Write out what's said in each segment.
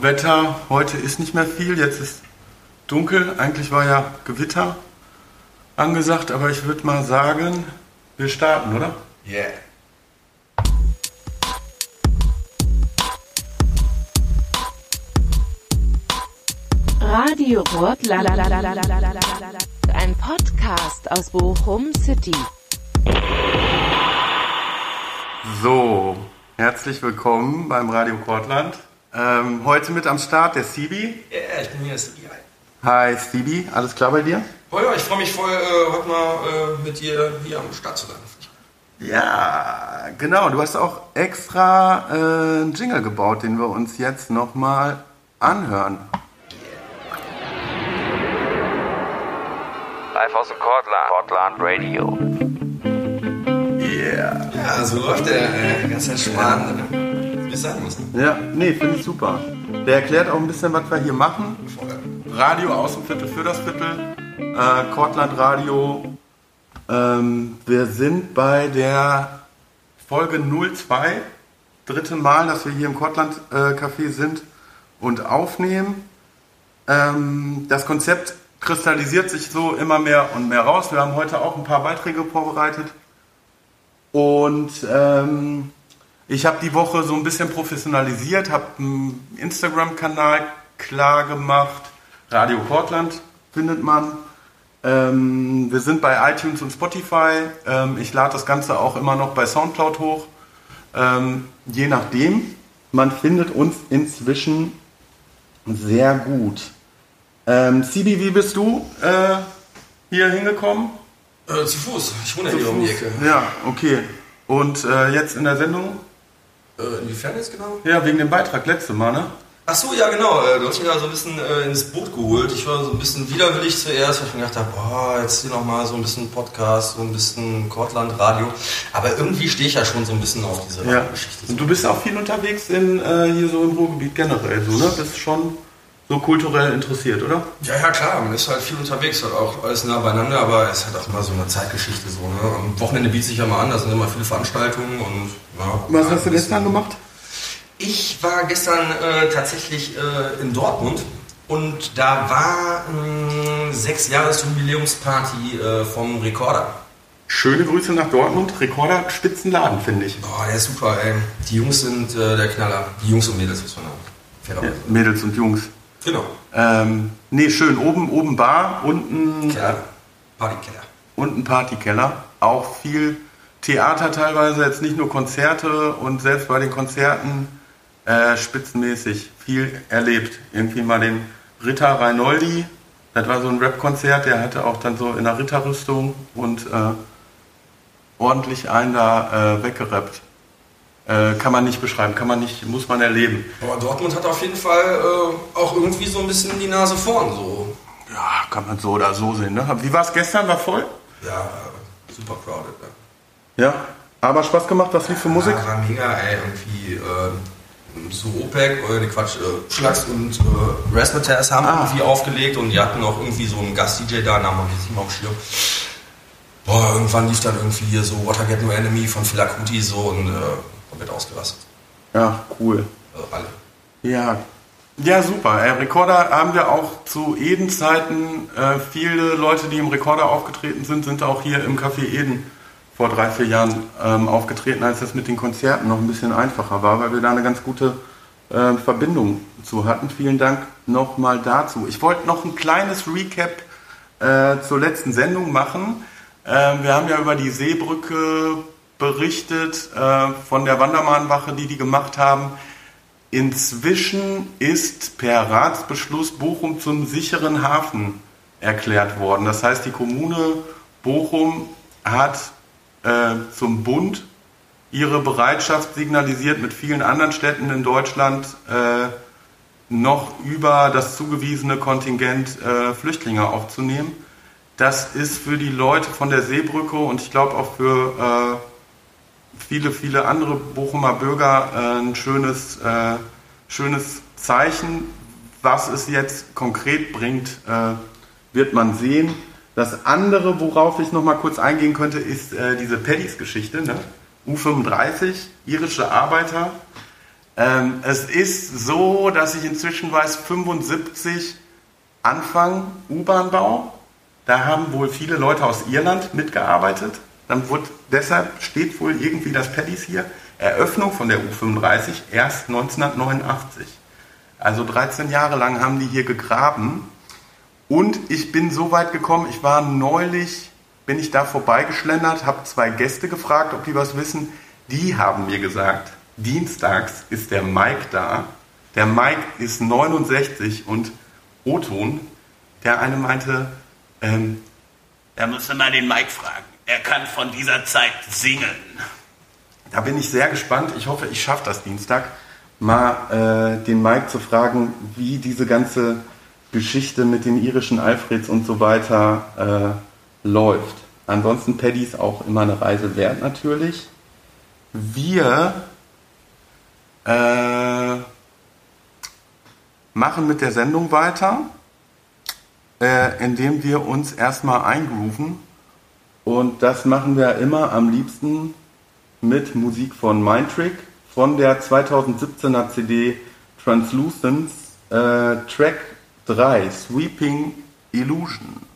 Wetter heute ist nicht mehr viel, jetzt ist dunkel. Eigentlich war ja Gewitter angesagt, aber ich würde mal sagen, wir starten, oder? Yeah. Radio Rotland. Ein Podcast aus Bochum City. So, herzlich willkommen beim Radio Kortland. Ähm, heute mit am Start der Sibi. Yeah, ich bin hier, Sibi. Hi Sibi, alles klar bei dir? Oh ja, ich freue mich voll, äh, heute mal äh, mit dir hier am Start zu sein. Ja, genau. Du hast auch extra äh, einen Jingle gebaut, den wir uns jetzt nochmal anhören. Live aus dem Cortland. Cortland Radio. Yeah. Ja, so läuft der äh, ganz entspannt. Ne? Es sein muss. Ja, nee, finde ich super. Der erklärt auch ein bisschen, was wir hier machen. Radio aus dem Viertel für das Viertel. Äh, Kortland Radio. Ähm, wir sind bei der Folge 02. Dritte Mal, dass wir hier im Kortland äh, Café sind und aufnehmen. Ähm, das Konzept kristallisiert sich so immer mehr und mehr raus. Wir haben heute auch ein paar Beiträge vorbereitet. Und ähm, ich habe die Woche so ein bisschen professionalisiert, habe einen Instagram-Kanal klar gemacht. Radio Kortland findet man. Ähm, wir sind bei iTunes und Spotify. Ähm, ich lade das Ganze auch immer noch bei Soundcloud hoch. Ähm, je nachdem. Man findet uns inzwischen sehr gut. Ähm, Sibi, wie bist du äh, hier hingekommen? Äh, zu Fuß. Ich wohne hier um die. Ecke. Ja, okay. Und äh, jetzt in der Sendung? Äh, inwiefern jetzt genau? Ja, wegen dem Beitrag letzte Mal, ne? Ach so, ja genau. Äh, Du hast mich da so ein bisschen äh, ins Boot geholt. Ich war so ein bisschen widerwillig zuerst, weil ich mir gedacht habe, boah, jetzt hier nochmal so ein bisschen Podcast, so ein bisschen Kortland Radio. Aber irgendwie stehe ich ja schon so ein bisschen auf diese Ja. Geschichte. Und du bist auch viel unterwegs in, äh, hier so im Ruhrgebiet generell, so, ne? Bist schon so kulturell interessiert, oder? Ja, ja, klar, man ist halt viel unterwegs, halt auch alles nah beieinander, aber es ist halt auch immer so eine Zeitgeschichte so, ne? Am Wochenende bietet sich ja mal an, da sind immer viele Veranstaltungen und ja. Was hast du gestern gemacht? Ich war gestern äh, tatsächlich äh, in Dortmund und da war mh, sechs Jahres Jubiläumsparty äh, vom Rekorder. Schöne Grüße nach Dortmund. Rekorder Spitzenladen, finde ich. Boah, der ist super, ey. Die Jungs sind äh, der Knaller. Die Jungs und Mädels, muss man sagen. Ja. Mädels und Jungs. Genau. Ähm, nee, schön. Oben, oben Bar, unten, Keller. Partykeller. unten Partykeller. Auch viel Theater teilweise, jetzt nicht nur Konzerte und selbst bei den Konzerten äh, spitzenmäßig viel erlebt. Irgendwie mal den Ritter Reinoldi, das war so ein Rap-Konzert, der hatte auch dann so in der Ritterrüstung und äh, ordentlich einen da äh, weggerappt. Äh, kann man nicht beschreiben, kann man nicht, muss man erleben. Aber Dortmund hat auf jeden Fall äh, auch irgendwie so ein bisschen die Nase vorn, so. Ja, kann man so oder so sehen. Ne? Wie war es gestern? War voll? Ja, super crowded, ne? Ja. Aber Spaß gemacht, was lief für Musik? Ja, war mega, ey, irgendwie äh, so OPEC, ne Quatsch, äh, Schlags und äh, Razzmatazz haben Ah. irgendwie aufgelegt und die hatten auch irgendwie so einen Gast-DJ da, Namen habe ich jetzt nicht mehr auf Schirm. Boah, irgendwann lief dann irgendwie hier so What I Get No Enemy von Philakuti so und äh, komplett ausgerastet. Ja, cool. Also alle. Ja. Ja, super. Äh, Rekorder haben wir auch zu Eden-Zeiten. Äh, viele Leute, die im Rekorder aufgetreten sind, sind auch hier im Café Eden vor drei, vier Jahren ähm, aufgetreten, als das mit den Konzerten noch ein bisschen einfacher war, weil wir da eine ganz gute äh, Verbindung zu hatten. Vielen Dank nochmal dazu. Ich wollte noch ein kleines Recap äh, zur letzten Sendung machen. Ähm, wir haben ja über die Seebrücke berichtet, äh, von der Wandermahnwache, die die gemacht haben. Inzwischen ist per Ratsbeschluss Bochum zum sicheren Hafen erklärt worden. Das heißt, die Kommune Bochum hat äh, zum Bund ihre Bereitschaft signalisiert, mit vielen anderen Städten in Deutschland äh, noch über das zugewiesene Kontingent äh, Flüchtlinge aufzunehmen. Das ist für die Leute von der Seebrücke und ich glaube auch für äh, viele, viele andere Bochumer Bürger äh, ein schönes, äh, schönes Zeichen. Was es jetzt konkret bringt, äh, wird man sehen. Das andere, worauf ich noch mal kurz eingehen könnte, ist äh, diese Paddys-Geschichte. Ne? U35, irische Arbeiter, Ähm, es ist so, dass ich inzwischen weiß, 75 Anfang U-Bahn-Bau. Da haben wohl viele Leute aus Irland mitgearbeitet. Dann wird, deshalb steht wohl irgendwie das Paddies hier. Eröffnung von der U35 erst 1989. Also 13 Jahre lang haben die hier gegraben. Und ich bin so weit gekommen, ich war neulich, bin ich da vorbeigeschlendert, habe zwei Gäste gefragt, ob die was wissen. Die haben mir gesagt, dienstags ist der Mike da. Der Mike ist 69 und O-Ton. Der eine meinte, ähm, Da musst du mal den Mike fragen. Er kann von dieser Zeit singen. Da bin ich sehr gespannt. Ich hoffe, ich schaffe das Dienstag, mal äh, den Mike zu fragen, wie diese ganze Geschichte mit den irischen Alfreds und so weiter äh, läuft. Ansonsten Paddy auch immer eine Reise wert natürlich. Wir äh, machen mit der Sendung weiter, äh, indem wir uns erstmal eingrooven. Und das machen wir immer am liebsten mit Musik von Mindtrick von der 2017er CD Translucence äh, Track 3 Sweeping Illusion.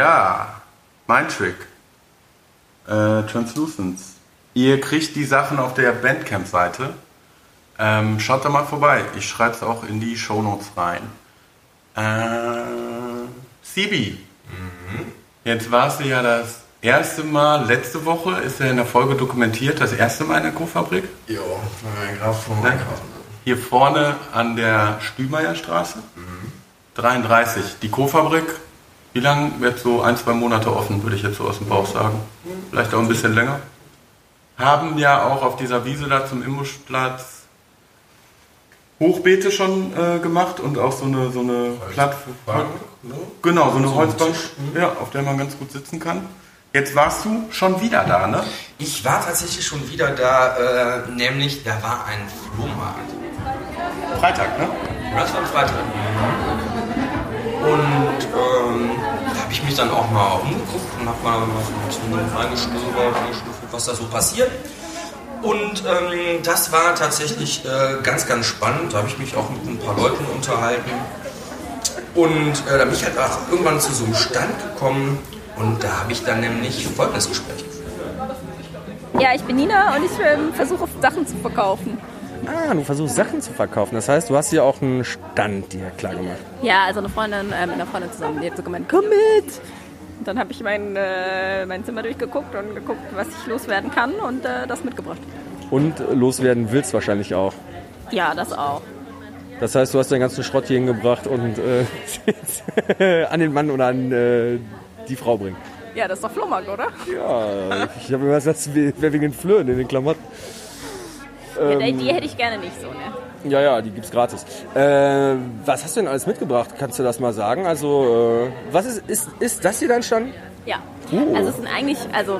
Ja, mein Trick. Äh, Translucence. Ihr kriegt die Sachen auf der Bandcamp-Seite. Ähm, schaut da mal vorbei. Ich schreibe es auch in die Shownotes rein. Äh, Sibi. Jetzt warst du ja das erste Mal, letzte Woche ist ja in der Folge dokumentiert, das erste Mal in der Co-Fabrik. Vom Ne? Hier vorne an der Stümeierstraße. 33. Die Co-Fabrik. Wie lange wird so ein, zwei Monate offen, würde ich jetzt so aus dem Bauch sagen. Vielleicht auch ein bisschen länger. Haben ja auch auf dieser Wiese da zum Imbuschplatz Hochbeete schon äh, gemacht und auch so eine, so eine Plattform. Genau, so eine So Holzbank, Tisch, ja, auf der man ganz gut sitzen kann. Jetzt warst du schon wieder da, ne? Ich war tatsächlich schon wieder da, äh, nämlich da war ein Flohmarkt. Freitag, ne? Das war am Freitag. Und ähm, da habe ich mich dann auch mal umgeguckt und habe mal, mal so ein bisschen reingeschnüffelt, was da so passiert. Und ähm, das war tatsächlich äh, ganz, ganz spannend. Da habe ich mich auch mit ein paar Leuten unterhalten. Und äh, da bin ich halt auch irgendwann zu so einem Stand gekommen und da habe ich dann nämlich folgendes Gespräch geführt. Ja, ich bin Nina und ich ähm, versuche Sachen zu verkaufen. Ah, du versuchst Sachen zu verkaufen. Das heißt, du hast hier auch einen Stand dir klar gemacht. Ja, also eine Freundin äh, mit einer Freundin zusammen, die hat so gemeint, komm mit! Und dann habe ich mein, äh, mein Zimmer durchgeguckt und geguckt, was ich loswerden kann und äh, das mitgebracht. Und loswerden willst wahrscheinlich auch. Ja, das auch. Das heißt, du hast deinen ganzen Schrott hier hingebracht und äh, an den Mann oder an äh, die Frau bringen. Ja, das ist doch Flohmarkt, oder? Ja, ich habe immer gesagt, es wäre wegen den Flöhen in den Klamotten. Ja, die, die hätte ich gerne nicht so, ne? Ja, ja, die gibt's gratis. Äh, was hast du denn alles mitgebracht? Kannst du das mal sagen? Also, äh, was ist, ist, ist das hier dein Stand? Ja. Also es sind eigentlich, also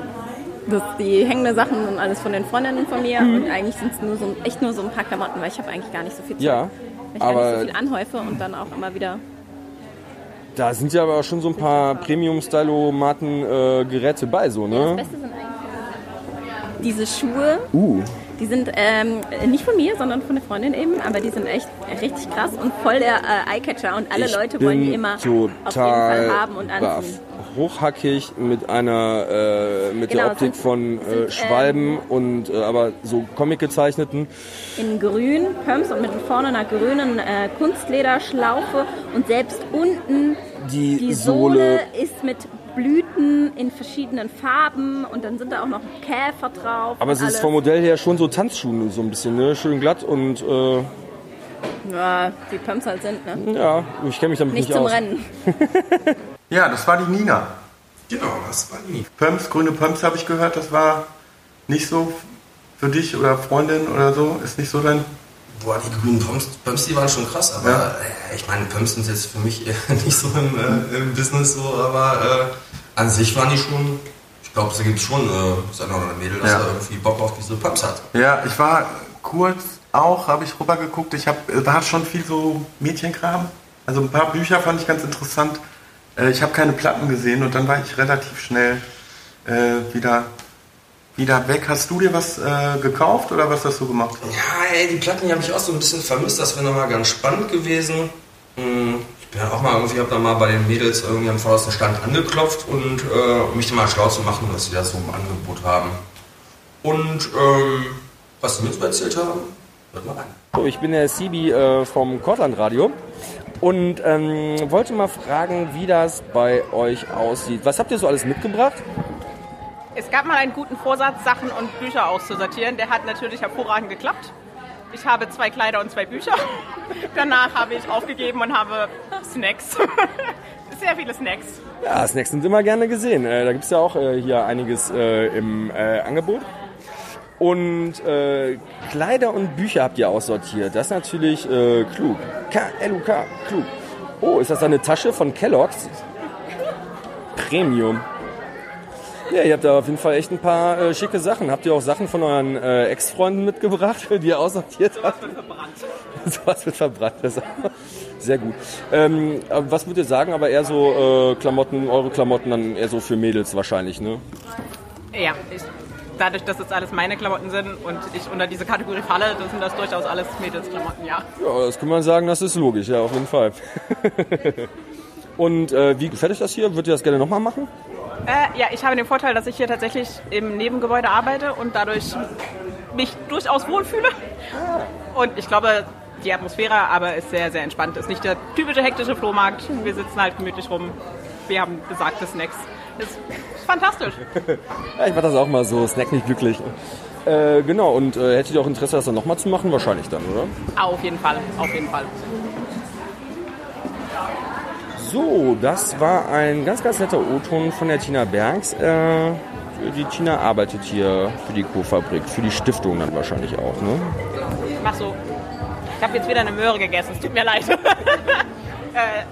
das, die hängenden Sachen sind alles von den Freundinnen von mir und eigentlich sind es nur so, echt nur so ein paar Klamotten, weil ich habe eigentlich gar nicht so viel Zeit. Ja, weil ich aber- gar nicht so viel anhäufe und dann auch immer wieder Da sind ja aber auch schon so ein paar Premium-Stylomaten-Geräte bei, so, Das ne? Beste sind eigentlich diese Schuhe. Uh, Die sind ähm, nicht von mir, sondern von der Freundin eben, aber die sind echt richtig krass und voll der äh, Eyecatcher und alle ich Leute wollen die immer auf jeden Fall haben und baff. anziehen. Hochhackig mit einer äh, mit Genau, der Optik sind- von äh, sind, Schwalben und äh, aber so Comic gezeichneten. In grün, Pumps und mit vorne einer grünen äh, Kunstlederschlaufe und selbst unten Die, die Sohle, Sohle ist mit Blüten in verschiedenen Farben und dann sind da auch noch Käfer drauf. aber es ist vom Modell her schon so Tanzschuhe so ein bisschen, ne? Schön glatt und äh, Ja, die Pumps halt sind, ne? ja, ich kenne mich damit Nicht nicht, zum aus. Rennen. Ja, das war die Nina. Genau, das war die. Pumps, grüne Pumps habe ich gehört, das war nicht so für dich oder Freundin oder so, ist nicht so dein. Boah, die grünen Pumps, Pumps, die waren schon krass, aber Ja. äh, ich meine, Pumps sind jetzt für mich eher nicht so im, äh, im Business so, aber äh, an sich waren die schon, ich glaube, es gibt schon äh, das eine oder andere Mädel, das Ja. da irgendwie Bock auf diese Pumps hat. Ja, ich war kurz auch, habe ich rübergeguckt, ich habe, da hat schon viel so Mädchenkram. Also ein paar Bücher fand ich ganz interessant. Äh, Ich habe keine Platten gesehen und dann war ich relativ schnell äh, wieder, wieder weg. Hast du dir was äh, gekauft oder was hast du gemacht? Ja, ey, die Platten die habe ich auch so ein bisschen vermisst, das wäre nochmal ganz spannend gewesen. Hm, Ich bin auch mal irgendwie, habe da mal bei den Mädels irgendwie am vordersten Stand angeklopft und äh, um mich da mal schlau zu machen, was sie da so im Angebot haben. Und ähm, was sie mir so erzählt haben, hört mal rein. So, ich bin der Sibi äh, vom Cortland Radio und ähm, wollte mal fragen, wie das bei euch aussieht. Was habt ihr so alles mitgebracht? Es gab mal einen guten Vorsatz, Sachen und Bücher auszusortieren. Der hat natürlich hervorragend geklappt. Ich habe zwei Kleider und zwei Bücher. Danach habe ich aufgegeben und habe Snacks. Sehr viele Snacks. Ja, Snacks sind immer gerne gesehen. Äh, da gibt es ja auch äh, hier einiges äh, im Angebot. Und äh, Kleider und Bücher habt ihr aussortiert. Das ist natürlich äh, klug. K-L-U-K, klug. Oh, ist das eine Tasche von Kellogg's? Premium. Ja, ihr habt da auf jeden Fall echt ein paar äh, schicke Sachen. Habt ihr auch Sachen von euren äh, Ex-Freunden mitgebracht, die ihr aussortiert habt? Sowas wird verbrannt. Das ist sehr gut. Ähm, was würdet ihr sagen, aber eher so äh, Klamotten, eure Klamotten dann eher so für Mädels wahrscheinlich, ne? Ja, ich, dadurch, dass es alles meine Klamotten sind und ich unter diese Kategorie falle, das sind das durchaus alles Mädelsklamotten, ja. Ja, das kann man sagen, das ist logisch, ja, auf jeden Fall. Und äh, wie gefällt euch das hier? Würdet ihr das gerne nochmal machen? Äh, ja, ich habe den Vorteil, dass ich hier tatsächlich im Nebengebäude arbeite und dadurch mich durchaus wohlfühle. Und ich glaube, die Atmosphäre aber ist sehr, sehr entspannt. Ist nicht der typische hektische Flohmarkt. Wir sitzen halt gemütlich rum. Wir haben besagte Snacks. Ist fantastisch. Ja, ich mach das auch mal so, snack mich glücklich. Äh, genau, und äh, hättet ihr auch Interesse, das dann nochmal zu machen? Wahrscheinlich dann, oder? Auf jeden Fall, auf jeden Fall. So, das war ein ganz, ganz netter O-Ton von der Tina Bergs. Äh, die Tina arbeitet hier für die Co-Fabrik, für die Stiftung dann wahrscheinlich auch, ne? Mach so. Ich habe jetzt wieder eine Möhre gegessen. Es tut mir leid. äh,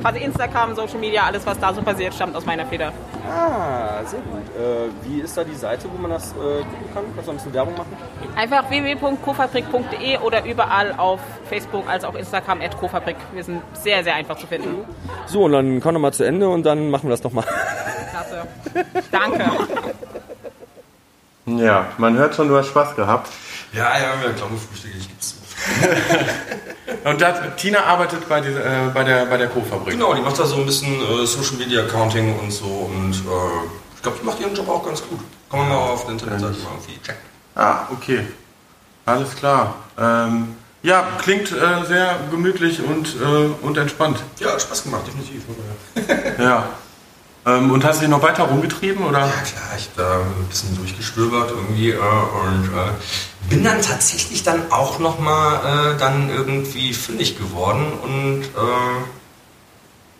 quasi Instagram, Social Media, alles, was da so passiert, stammt aus meiner Feder. Ah, sehr gut. Äh, wie ist da die Seite, wo man das äh, gucken kann? Kannst du ein bisschen Werbung machen? Einfach www.kofabrik.de oder überall auf Facebook als auch Instagram at Kofabrik. Wir sind sehr, sehr einfach zu finden. So, und dann komm noch mal zu Ende und dann machen wir das nochmal. Klasse. Danke. Ja, man hört schon, du hast Spaß gehabt. Ja, ja, wir glauben, Frühstücke, ich gib's. Und da, Tina arbeitet bei, dieser, äh, bei der, bei der Co-Fabrik. Genau, die macht da so ein bisschen äh, Social Media Accounting und so und äh, ich glaube, die macht ihren Job auch ganz gut. Kann man mal auf der Internetseite mal irgendwie checken. Ah, okay. Alles klar. Ähm, ja, klingt äh, sehr gemütlich und, äh, und entspannt. Ja, hat Spaß gemacht, definitiv. Ja. Ähm, und hast du dich noch weiter rumgetrieben oder? Ja klar, ich da ein bisschen durchgestöbert irgendwie äh, und äh, bin dann tatsächlich dann auch nochmal äh, dann irgendwie fündig geworden und äh,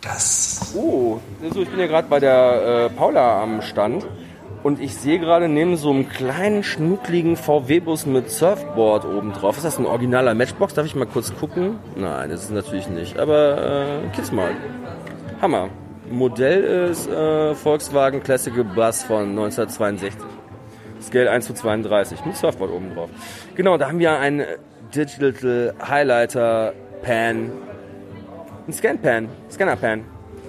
das... Oh, also ich bin ja gerade bei der äh, Paula am Stand und ich sehe gerade neben so einem kleinen, schnuckligen VW-Bus mit Surfboard oben drauf. Ist das ein originaler Matchbox? Darf ich mal kurz gucken? Nein, das ist natürlich nicht. Aber äh, kiss mal. Hammer. Modell ist äh, Volkswagen Classical Bus von 1962. Scale 1 zu 32 mit Surfboard oben drauf. Genau, da haben wir einen Digital Highlighter Pan. Ein Scan Pan. Scanner Pan.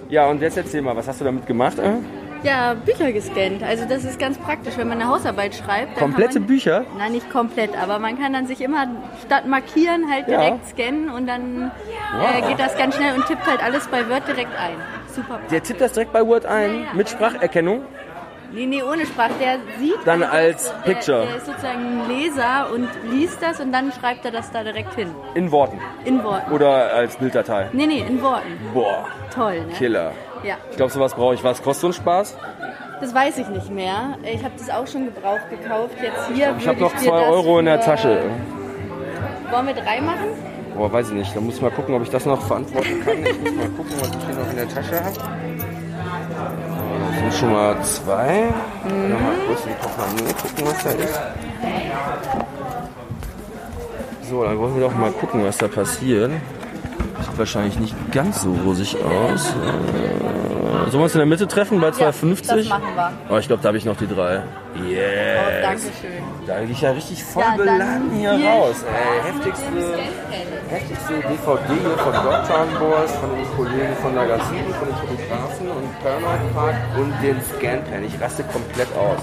Ja, und jetzt erzähl mal, was hast du damit gemacht? Äh? Ja, Bücher gescannt. Also das ist ganz praktisch, wenn man eine Hausarbeit schreibt. Komplette man, Bücher? Nein, nicht komplett, aber man kann dann sich immer statt markieren halt Ja. direkt scannen und dann äh, geht das ganz schnell und tippt halt alles bei Word direkt ein. Super. Der tippt das direkt bei Word ein Ja, mit Spracherkennung. Nee, nee, ohne Sprache. Der sieht Dann als der, Picture. Der ist sozusagen ein Leser und liest das und dann schreibt er das da direkt hin. In Worten. In Worten. Oder als Bilddatei. Nee, nee, in Worten. Boah, Toll, ne? Killer. Ja, Ich glaube, sowas brauche ich. Was kostet so ein Spaß? das weiß ich nicht mehr. Ich habe das auch schon gebraucht gekauft. Jetzt hier Ich habe würde noch dir 2 das Euro in der Tasche. Wollen wir drei machen? Boah, weiß ich nicht. Da muss ich mal gucken, ob ich das noch verantworten kann. Ich muss mal gucken, was ich hier noch in der Tasche habe. Das sind schon mal zwei. Mhm. Noch mal kurz in Portemonnaie gucken, was da ist. So, dann wollen wir doch mal gucken, was da passiert. Sieht wahrscheinlich nicht ganz so rosig aus. Äh, Sollen wir uns in der Mitte treffen bei 2,50? das machen wir. Oh, ich glaube, da habe ich noch die drei. Oh, Yes. Dankeschön. Da gehe ich ja richtig voll Ja, hier hier raus. Ey, heftigste, heftigste DVD hier von Dogtown Boys, von den Kollegen von Nagasuki, von den Fotografen und Paramount Park und den Scanpan. Ich raste komplett aus.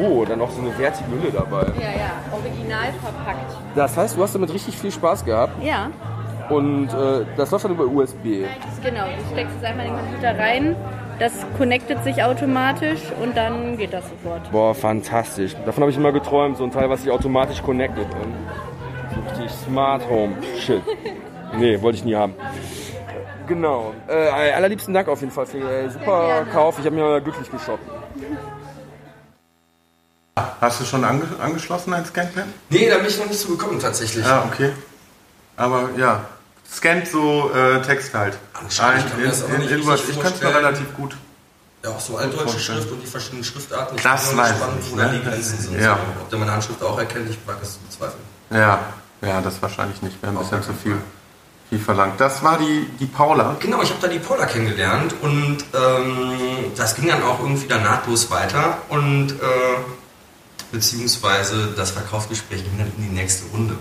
Oh, dann noch so eine wertige Hülle dabei. Ja, ja, original verpackt. Das heißt, du hast damit richtig viel Spaß gehabt Ja, und äh, das läuft dann über USB. genau. Du steckst es einfach in den Computer rein, das connectet sich automatisch und dann geht das sofort. Boah, fantastisch. Davon habe ich immer geträumt, so ein Teil, was sich automatisch connectet. Und richtig Smart Home. Shit. Nee, wollte ich nie haben. Genau. Äh, allerliebsten Dank auf jeden Fall für den super gerne. Kauf. Ich habe mir glücklich geshoppt. Hast du schon ange angeschlossen ein Scanpad? Nee, da bin ich noch nicht so gekommen tatsächlich. Ja, okay. Aber ja, scannt so äh, Text halt. Anscheinend, ich kann das nicht in. Ich kann es mir relativ gut. Ja, auch so altdeutsche. Schrift und die verschiedenen Schriftarten. Ich Das bin gespannt, ich wo da ne? die Grenzen sind. Ja. So, ob der meine Handschrift auch erkennt, ich wage es zu bezweifeln. Ja, ja, das wahrscheinlich nicht. Wäre ein bisschen zu viel, viel verlangt. Das war die, die Paula. Genau, ich habe da die Paula kennengelernt und ähm, das ging dann auch irgendwie dann nahtlos weiter und äh, beziehungsweise das Verkaufsgespräch ging dann in die nächste Runde.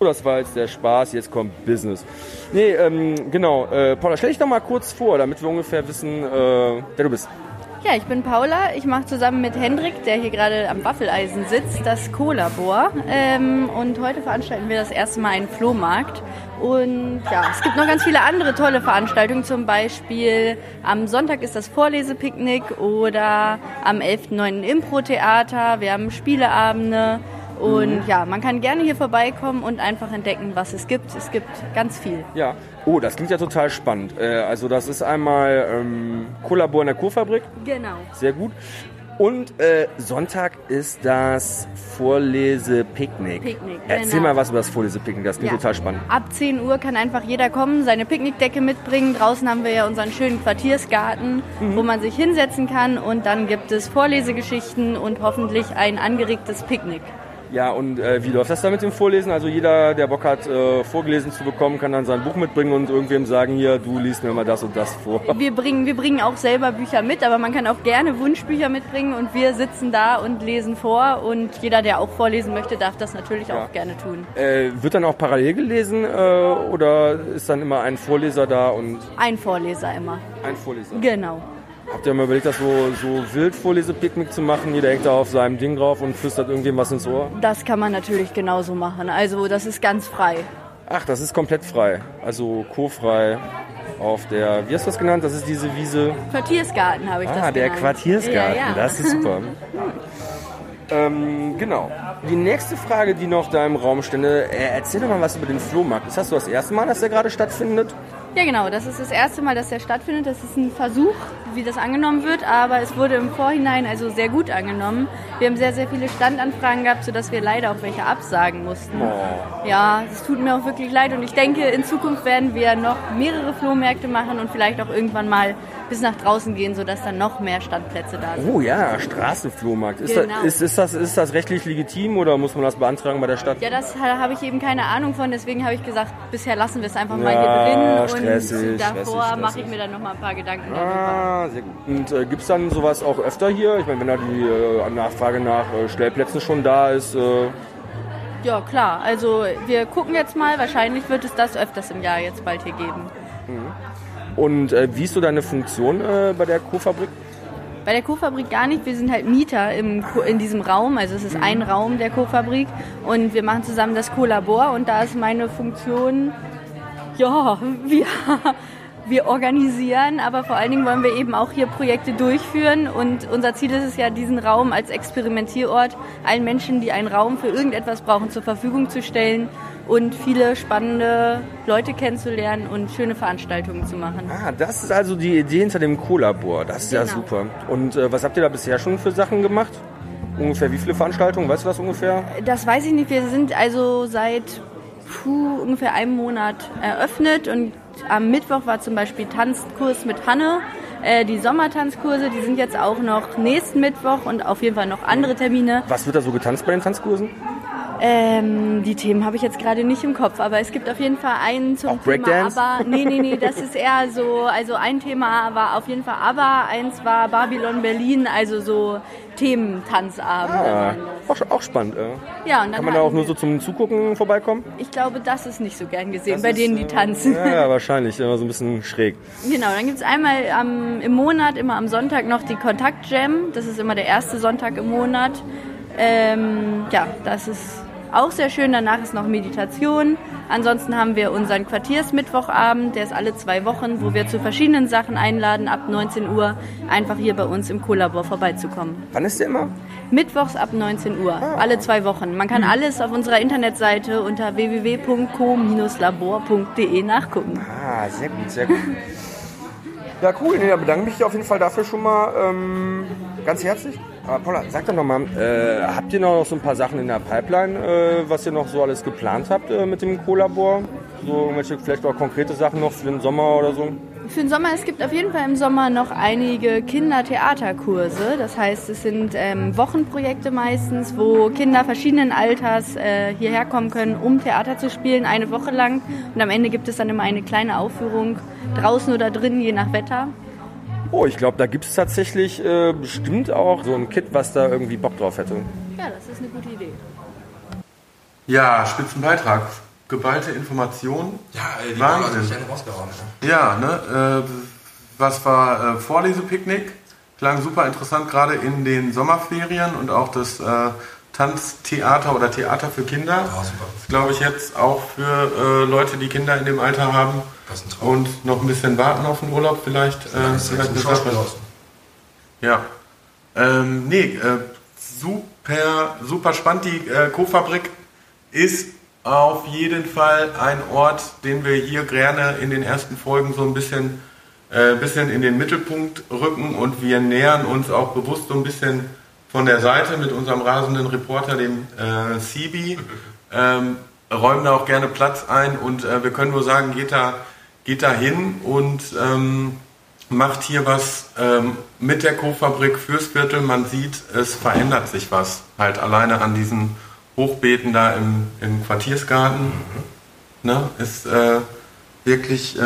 Oh, das war jetzt der Spaß, jetzt kommt Business. Nee, ähm, genau. Äh, Paula, stell dich doch mal kurz vor, damit wir ungefähr wissen, äh, wer du bist. Ja, ich bin Paula. Ich mache zusammen mit Hendrik, der hier gerade am Waffeleisen sitzt, das Co-Labor. Ähm, und heute veranstalten wir das erste Mal einen Flohmarkt. Und ja, es gibt noch ganz viele andere tolle Veranstaltungen. Zum Beispiel am Sonntag ist das Vorlesepicknick oder am 11.9. Impro-Theater. Wir haben Spieleabende. Und ja, man kann gerne hier vorbeikommen und einfach entdecken, was es gibt. Es gibt ganz viel. Ja. Oh, das klingt ja total spannend. Äh, also das ist einmal ähm, Kollabor in der Kurfabrik. Genau. Sehr gut. Und äh, Sonntag ist das Vorlesepicknick. Picknick, Erzähl genau. mal was über das Vorlesepicknick, das klingt Ja. total spannend. Ab 10 Uhr kann einfach jeder kommen, seine Picknickdecke mitbringen. Draußen haben wir ja unseren schönen Quartiersgarten, wo man sich hinsetzen kann. Und dann gibt es Vorlesegeschichten und hoffentlich ein angeregtes Picknick. Ja, und äh, wie läuft das da mit dem Vorlesen? Also jeder, der Bock hat, äh, vorgelesen zu bekommen, kann dann sein Buch mitbringen und irgendwem sagen, hier, du liest mir mal das und das vor. Wir bringen, wir bringen auch selber Bücher mit, aber man kann auch gerne Wunschbücher mitbringen und wir sitzen da und lesen vor. Und jeder, der auch vorlesen möchte, darf das natürlich Ja. auch gerne tun. Äh, wird dann auch parallel gelesen äh, oder ist dann immer ein Vorleser da und Ein Vorleser immer. ein Vorleser? Genau. Habt ihr mal überlegt, das so, so wild Vorlesepicknick zu machen? Jeder hängt da auf seinem Ding drauf und flüstert irgendwem was ins Ohr? Das kann man natürlich genauso machen. Also das ist ganz frei. Ach, das ist komplett frei. Also co-frei auf der, wie hast du das genannt? Das ist diese Wiese. Quartiersgarten habe ich das Ah, der genannt. Quartiersgarten. Ja, ja. Das ist super. ähm, genau. Die nächste Frage, die noch da im Raum stände, äh, erzähl doch mal was über den Flohmarkt. Ist das so das erste Mal, dass der gerade stattfindet? Ja, genau. Das ist das erste Mal, dass der stattfindet. Das ist ein Versuch, wie das angenommen wird, aber es wurde im Vorhinein also sehr gut angenommen. Wir haben sehr, sehr viele Standanfragen gehabt, sodass wir leider auch welche absagen mussten. Ja, es tut mir auch wirklich leid und ich denke, in Zukunft werden wir noch mehrere Flohmärkte machen und vielleicht auch irgendwann mal bis nach draußen gehen, sodass dann noch mehr Standplätze da sind. Oh ja, Straßenflohmarkt. Ist, Genau. das, ist, ist, das, ist das rechtlich legitim oder muss man das beantragen bei der Stadt? Ja, das ha- habe ich eben keine Ahnung von, deswegen habe ich gesagt, bisher lassen wir es einfach mal Ja, hier drin und stressig, davor stressig, mache ich stressig. mir dann noch mal ein paar Gedanken darüber. Ah, sehr gut. Und äh, gibt es dann sowas auch öfter hier? Ich meine, wenn da die äh, Nachfrage nach äh, Stellplätzen schon da ist, äh, Ja, klar. Also wir gucken jetzt mal. Wahrscheinlich wird es das öfters im Jahr jetzt bald hier geben. Und äh, wie ist so deine Funktion äh, bei der Co-Fabrik? Bei der Co-Fabrik gar nicht. Wir sind halt Mieter im, in diesem Raum. Also es ist ein Raum der Co-Fabrik. Und wir machen zusammen das Co-Labor. Und da ist meine Funktion, ja, wir, wir organisieren. Aber vor allen Dingen wollen wir eben auch hier Projekte durchführen. Und unser Ziel ist es ja, diesen Raum als Experimentierort allen Menschen, die einen Raum für irgendetwas brauchen, zur Verfügung zu stellen. Und viele spannende Leute kennenzulernen und schöne Veranstaltungen zu machen. Ah, das ist also die Idee hinter dem Co-Labor. Das ist ja Genau. super. Und äh, was habt ihr da bisher schon für Sachen gemacht? Ungefähr wie viele Veranstaltungen? Weißt du das ungefähr? Das weiß ich nicht. Wir sind also seit puh, ungefähr einem Monat eröffnet und am Mittwoch war zum Beispiel Tanzkurs mit Hanne. Äh, Die Sommertanzkurse, die sind jetzt auch noch nächsten Mittwoch und auf jeden Fall noch andere Termine. Was wird da so getanzt bei den Tanzkursen? Ähm, die Themen habe ich jetzt gerade nicht im Kopf, aber es gibt auf jeden Fall einen zum Auch Thema Breakdance? Aber. Nee, nee, nee, das ist eher so, also ein Thema war auf jeden Fall Aber, eins war Babylon Berlin, also so Thementanzabende. Ah, auch, auch spannend. Äh. Ja, und dann Kann man da auch nur so zum Zugucken vorbeikommen? Ich glaube, das ist nicht so gern gesehen Das bei ist, denen, die äh, tanzen. Ja, ja, wahrscheinlich. Immer so ein bisschen schräg. Genau, dann gibt es einmal am, im Monat, immer am Sonntag noch die Kontakt Jam. Das ist immer der erste Sonntag im Monat. Ähm, ja, das ist auch sehr schön. Danach ist noch Meditation. Ansonsten haben wir unseren Quartiersmittwochabend, der ist alle zwei Wochen, wo wir zu verschiedenen Sachen einladen, ab 19 Uhr einfach hier bei uns im Kollabor vorbeizukommen. Wann ist der immer? Mittwochs ab 19 Uhr, alle zwei Wochen. Man kann alles auf unserer Internetseite unter www.co-labor.de nachgucken. Ah, sehr gut, sehr gut. Ja, cool. Nee, da bedanke mich auf jeden Fall dafür schon mal ähm, ganz herzlich. Aber Paula, sag doch nochmal, äh, habt ihr noch so ein paar Sachen in der Pipeline, äh, was ihr noch so alles geplant habt äh, mit dem Co-Labor? So irgendwelche vielleicht auch konkrete Sachen noch für den Sommer oder so? Für den Sommer, es gibt auf jeden Fall im Sommer noch einige Kindertheaterkurse. Das heißt, es sind ähm, Wochenprojekte meistens, wo Kinder verschiedenen Alters äh, hierher kommen können, um Theater zu spielen, eine Woche lang. Und am Ende gibt es dann immer eine kleine Aufführung, draußen oder drinnen, je nach Wetter. Oh, ich glaube, da gibt es tatsächlich äh, bestimmt auch so ein Kit, was da irgendwie Bock drauf hätte. Ja, das ist eine gute Idee. Ja, Spitzenbeitrag. Geballte Information. Ja, ey, die waren Wahnsinn. einen rausgehauen. Ja, ne? Äh, was war äh, Vorlesepicknick? klang super interessant, gerade in den Sommerferien und auch das äh, Tanztheater oder Theater für Kinder. Das glaube ich jetzt auch für äh, Leute, die Kinder in dem Alter haben und noch ein bisschen warten auf den Urlaub vielleicht. Äh, vielleicht ein eine Sache. Ja. Ähm, nee, äh, super, super spannend. Die äh, Co-Fabrik ist auf jeden Fall ein Ort, den wir hier gerne in den ersten Folgen so ein bisschen, äh, bisschen in den Mittelpunkt rücken und wir nähern uns auch bewusst so ein bisschen von der Seite mit unserem rasenden Reporter, dem äh, Sibi. Ähm, räumen da auch gerne Platz ein und äh, wir können nur sagen, geht da, geht da hin und ähm, macht hier was ähm, mit der Co-Fabrik fürs Viertel. Man sieht, es verändert sich was. Halt alleine an diesen Hochbeeten da im, im Quartiersgarten. Ne, ist äh, wirklich, äh,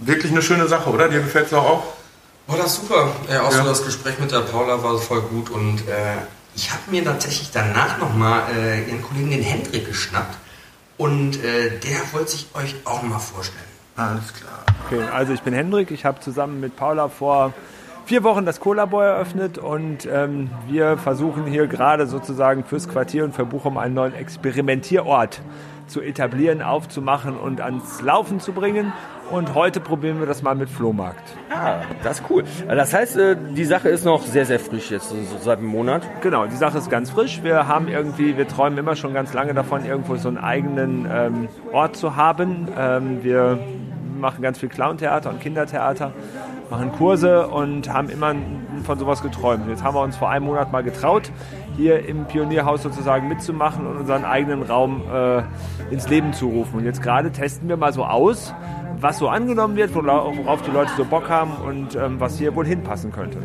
wirklich eine schöne Sache, oder? Dir gefällt es auch? Oh, das ist super. Äh, auch Ja. so das Gespräch mit der Paula war voll gut und äh, ich habe mir tatsächlich danach nochmal äh, ihren Kollegen den Hendrik geschnappt und äh, der wollte sich euch auch mal vorstellen. Alles klar. Okay, also ich bin Hendrik, ich habe zusammen mit Paula vor vier Wochen das Cola-Boy eröffnet und ähm, wir versuchen hier gerade sozusagen fürs Quartier und für Bochum einen neuen Experimentierort zu etablieren, aufzumachen und ans Laufen zu bringen. Und heute probieren wir das mal mit Flohmarkt. Ah, das ist cool. Das heißt, äh, die Sache ist noch sehr, sehr frisch jetzt, so seit einem Monat. Genau, die Sache ist ganz frisch. Wir haben irgendwie, wir träumen immer schon ganz lange davon, irgendwo so einen eigenen ähm, Ort zu haben. Ähm, wir machen ganz viel Clown-Theater und Kindertheater, machen Kurse und haben immer von sowas geträumt. Jetzt haben wir uns vor einem Monat mal getraut, hier im Pionierhaus sozusagen mitzumachen und unseren eigenen Raum äh, ins Leben zu rufen. Und jetzt gerade testen wir mal so aus, was so angenommen wird, worauf die Leute so Bock haben und ähm, was hier wohl hinpassen könnte.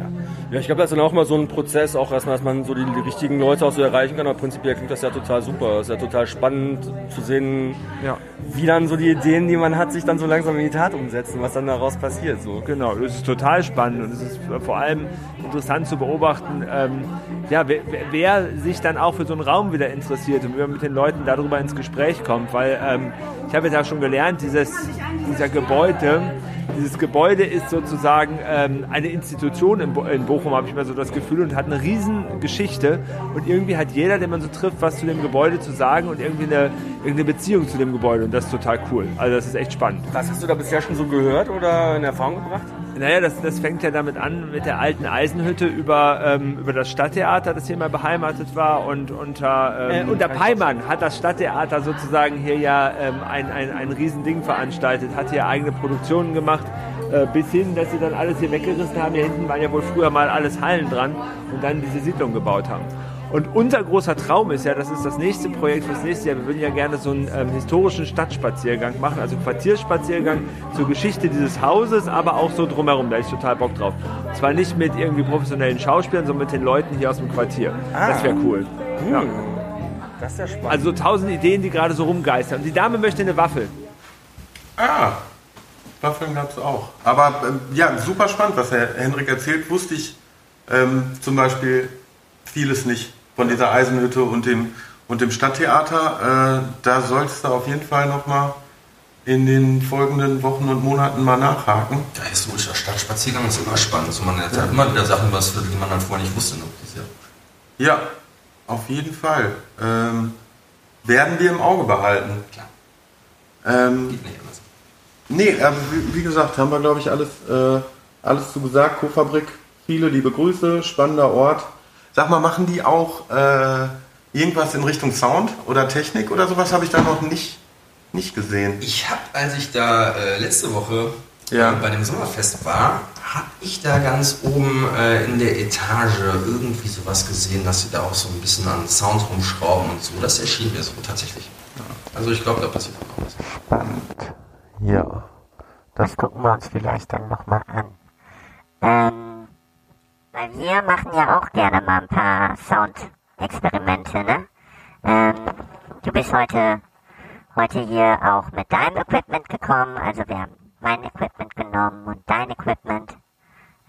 Ja, ich glaube, das ist dann auch mal so ein Prozess, auch erstmal, dass man so die, die richtigen Leute auch so erreichen kann. Aber prinzipiell klingt das ja total super. Es ist ja total spannend zu sehen, Ja. wie dann so die Ideen, die man hat, sich dann so langsam in die Tat umsetzen, was dann daraus passiert. So. Genau, das ist total spannend und es ist vor allem interessant zu beobachten, ähm, ja, wer, wer- wer sich dann auch für so einen Raum wieder interessiert und wie man mit den Leuten darüber ins Gespräch kommt, weil ähm, ich habe jetzt auch schon gelernt, dieses, dieser Gebäude, dieses Gebäude ist sozusagen ähm, eine Institution in, Bo in Bochum, habe ich mir so das Gefühl, und hat eine riesen Geschichte und irgendwie hat jeder, den man so trifft, was zu dem Gebäude zu sagen und irgendwie eine, irgendeine Beziehung zu dem Gebäude und das ist total cool. Also das ist echt spannend. Was hast du da bisher schon so gehört oder in Erfahrung gebracht? Naja, das, das fängt ja damit an mit der alten Eisenhütte über, ähm, über das Stadttheater, das hier mal beheimatet war. Und unter, ähm, unter Peimann hat das Stadttheater sozusagen hier ja ähm, ein, ein, ein Riesending veranstaltet, hat hier eigene Produktionen gemacht, äh, bis hin, dass sie dann alles hier weggerissen haben. Hier hinten waren ja wohl früher mal alles Hallen dran und dann diese Siedlung gebaut haben. Und unser großer Traum ist ja, das ist das nächste Projekt fürs nächste Jahr. Wir würden ja gerne so einen ähm, historischen Stadtspaziergang machen, also Quartierspaziergang zur Geschichte dieses Hauses, aber auch so drumherum. Da hätte ich total Bock drauf. Und zwar nicht mit irgendwie professionellen Schauspielern, sondern mit den Leuten hier aus dem Quartier. Das wäre cool. Ja. Das ist ja spannend. Also tausend Ideen, die gerade so rumgeistern. Und die Dame möchte eine Waffel. Ah, Waffeln gab es auch. Aber ähm, ja, super spannend, was Herr Henrik erzählt. Wusste ich ähm, zum Beispiel vieles nicht von dieser Eisenhütte und dem, und dem Stadttheater. Äh, da sollst du auf jeden Fall nochmal in den folgenden Wochen und Monaten mal nachhaken. Der historische Stadtspaziergang ist immer spannend. So, man hat halt immer wieder Sachen, was, die man halt vorher nicht wusste. Ja Ja, auf jeden Fall. Ähm, werden wir im Auge behalten. Klar. Ähm, geht nicht anders. Nee, äh, wie, wie gesagt, haben wir, glaube ich, alles, äh, alles zu gesagt. Co-Fabrik, viele liebe Grüße, spannender Ort. Sag mal, machen die auch äh, irgendwas in Richtung Sound oder Technik oder sowas? Habe ich da noch nicht, nicht gesehen. Ich habe, als ich da äh, letzte Woche Ja. äh, bei dem Sommerfest war, habe ich da ganz oben äh, in der Etage irgendwie sowas gesehen, dass sie da auch so ein bisschen an Sound rumschrauben und so. Das erschien mir so tatsächlich. Also ich glaube, da passiert auch noch was. Ja, das gucken wir uns vielleicht dann nochmal an. Ähm, weil wir machen ja auch gerne mal ein paar Soundexperimente, ne? Ähm, du bist heute, heute hier auch mit deinem Equipment gekommen, also wir haben mein Equipment genommen und dein Equipment.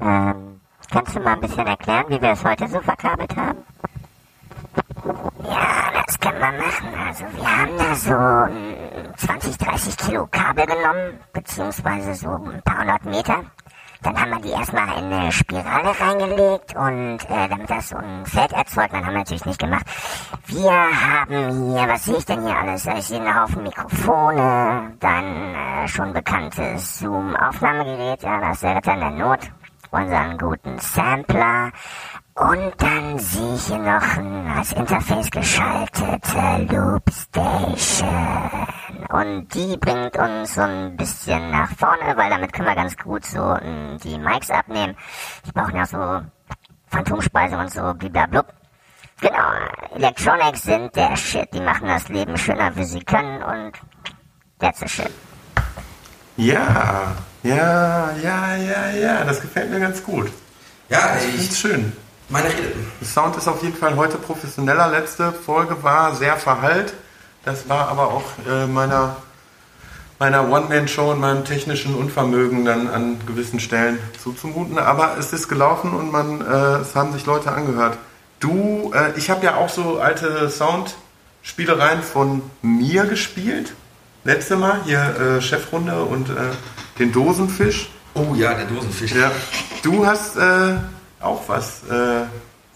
Ähm, kannst du mal ein bisschen erklären, wie wir es heute so verkabelt haben? Ja, das können wir machen. Also wir haben da so mm, 20, 30 Kilo Kabel genommen, beziehungsweise so ein paar hundert Meter. Dann haben wir die erstmal in eine Spirale reingelegt und äh, damit das so ein Feld erzeugt, dann haben wir natürlich nicht gemacht. Wir haben hier, was sehe ich denn hier alles? Ich sehe einen Haufen Mikrofone, dann äh, schon bekanntes Zoom-Aufnahmegerät, ja, das wäre dann der Not, unseren guten Sampler, und dann sehe ich hier noch ein als Interface geschaltete Loop Station. Und die bringt uns so ein bisschen nach vorne, weil damit können wir ganz gut so m, die Mics abnehmen. Die brauchen ja so Phantomspeise und so bliblablub. Genau, Electronics sind der Shit. Die machen das Leben schöner, wie sie können und that's the shit. Ja, ja, ja, ja, ja, das gefällt mir ganz gut. Ja, das ich- ist schön. Meine Rede. Der Sound ist auf jeden Fall heute professioneller. Letzte Folge war sehr verhallt. Das war aber auch äh, meiner, meiner One-Man-Show und meinem technischen Unvermögen dann an gewissen Stellen zuzumuten. Aber es ist gelaufen und man, äh, es haben sich Leute angehört. Du, äh, ich habe ja auch so alte Soundspielereien von mir gespielt. Letzte Mal hier äh, Chefrunde und äh, den Dosenfisch. Oh ja, der Dosenfisch. Ja. Du hast äh, auch was, äh,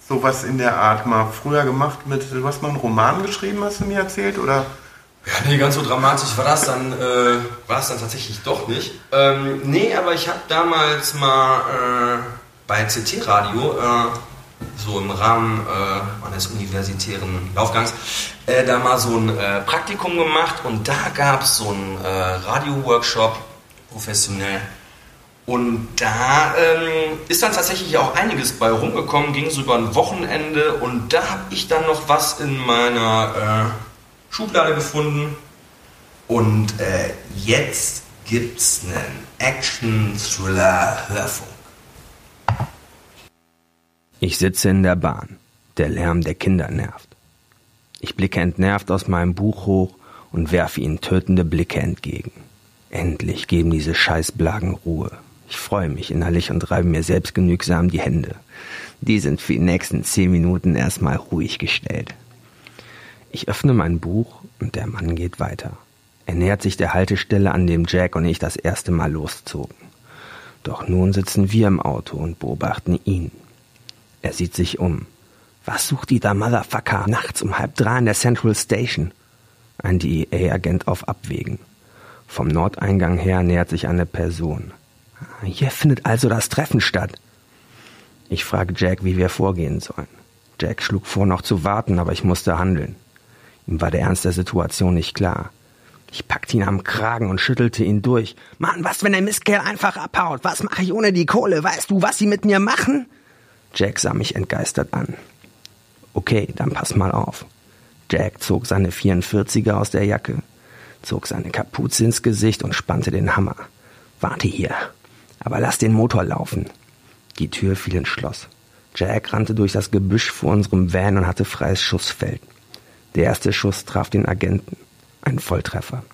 sowas in der Art mal früher gemacht mit, du hast mal einen Roman geschrieben, hast du mir erzählt, oder? Ja, nee, ganz so dramatisch war das dann, äh, war es dann tatsächlich doch nicht. Ähm, nee, aber ich habe damals mal äh, bei CT Radio, äh, so im Rahmen äh, meines universitären Laufgangs, äh, da mal so ein äh, Praktikum gemacht und da gab es so einen äh, Radio-Workshop, professionell. Und da ähm, ist dann tatsächlich auch einiges bei rumgekommen, ging so über ein Wochenende und da habe ich dann noch was in meiner äh, Schublade gefunden. Und äh, jetzt gibt's einen Action-Thriller-Hörfunk. Ich sitze in der Bahn. Der Lärm der Kinder nervt. Ich blicke entnervt aus meinem Buch hoch und werfe ihnen tötende Blicke entgegen. Endlich geben diese Scheißblagen Ruhe. Ich freue mich innerlich und reibe mir selbstgenügsam die Hände. Die sind für die nächsten zehn Minuten erstmal ruhig gestellt. Ich öffne mein Buch und der Mann geht weiter. Er nähert sich der Haltestelle, an dem Jack und ich das erste Mal loszogen. Doch nun sitzen wir im Auto und beobachten ihn. Er sieht sich um. Was sucht dieser Motherfucker nachts um halb drei in der Central Station? Ein DEA-Agent auf Abwägen. Vom Nordeingang her nähert sich eine Person. Hier findet also das Treffen statt. Ich frage Jack, wie wir vorgehen sollen. Jack schlug vor, noch zu warten, aber ich musste handeln. Ihm war der Ernst der Situation nicht klar. Ich packte ihn am Kragen und schüttelte ihn durch. Mann, was, wenn der Mistkerl einfach abhaut? Was mache ich ohne die Kohle? Weißt du, was sie mit mir machen? Jack sah mich entgeistert an. Okay, dann pass mal auf. Jack zog seine 44er aus der Jacke, zog seine Kapuze ins Gesicht und spannte den Hammer. Warte hier, aber lass den Motor laufen. Die Tür fiel ins Schloss. Jack rannte durch das Gebüsch vor unserem Van und hatte freies Schussfeld. Der erste Schuss traf den Agenten. Ein Volltreffer.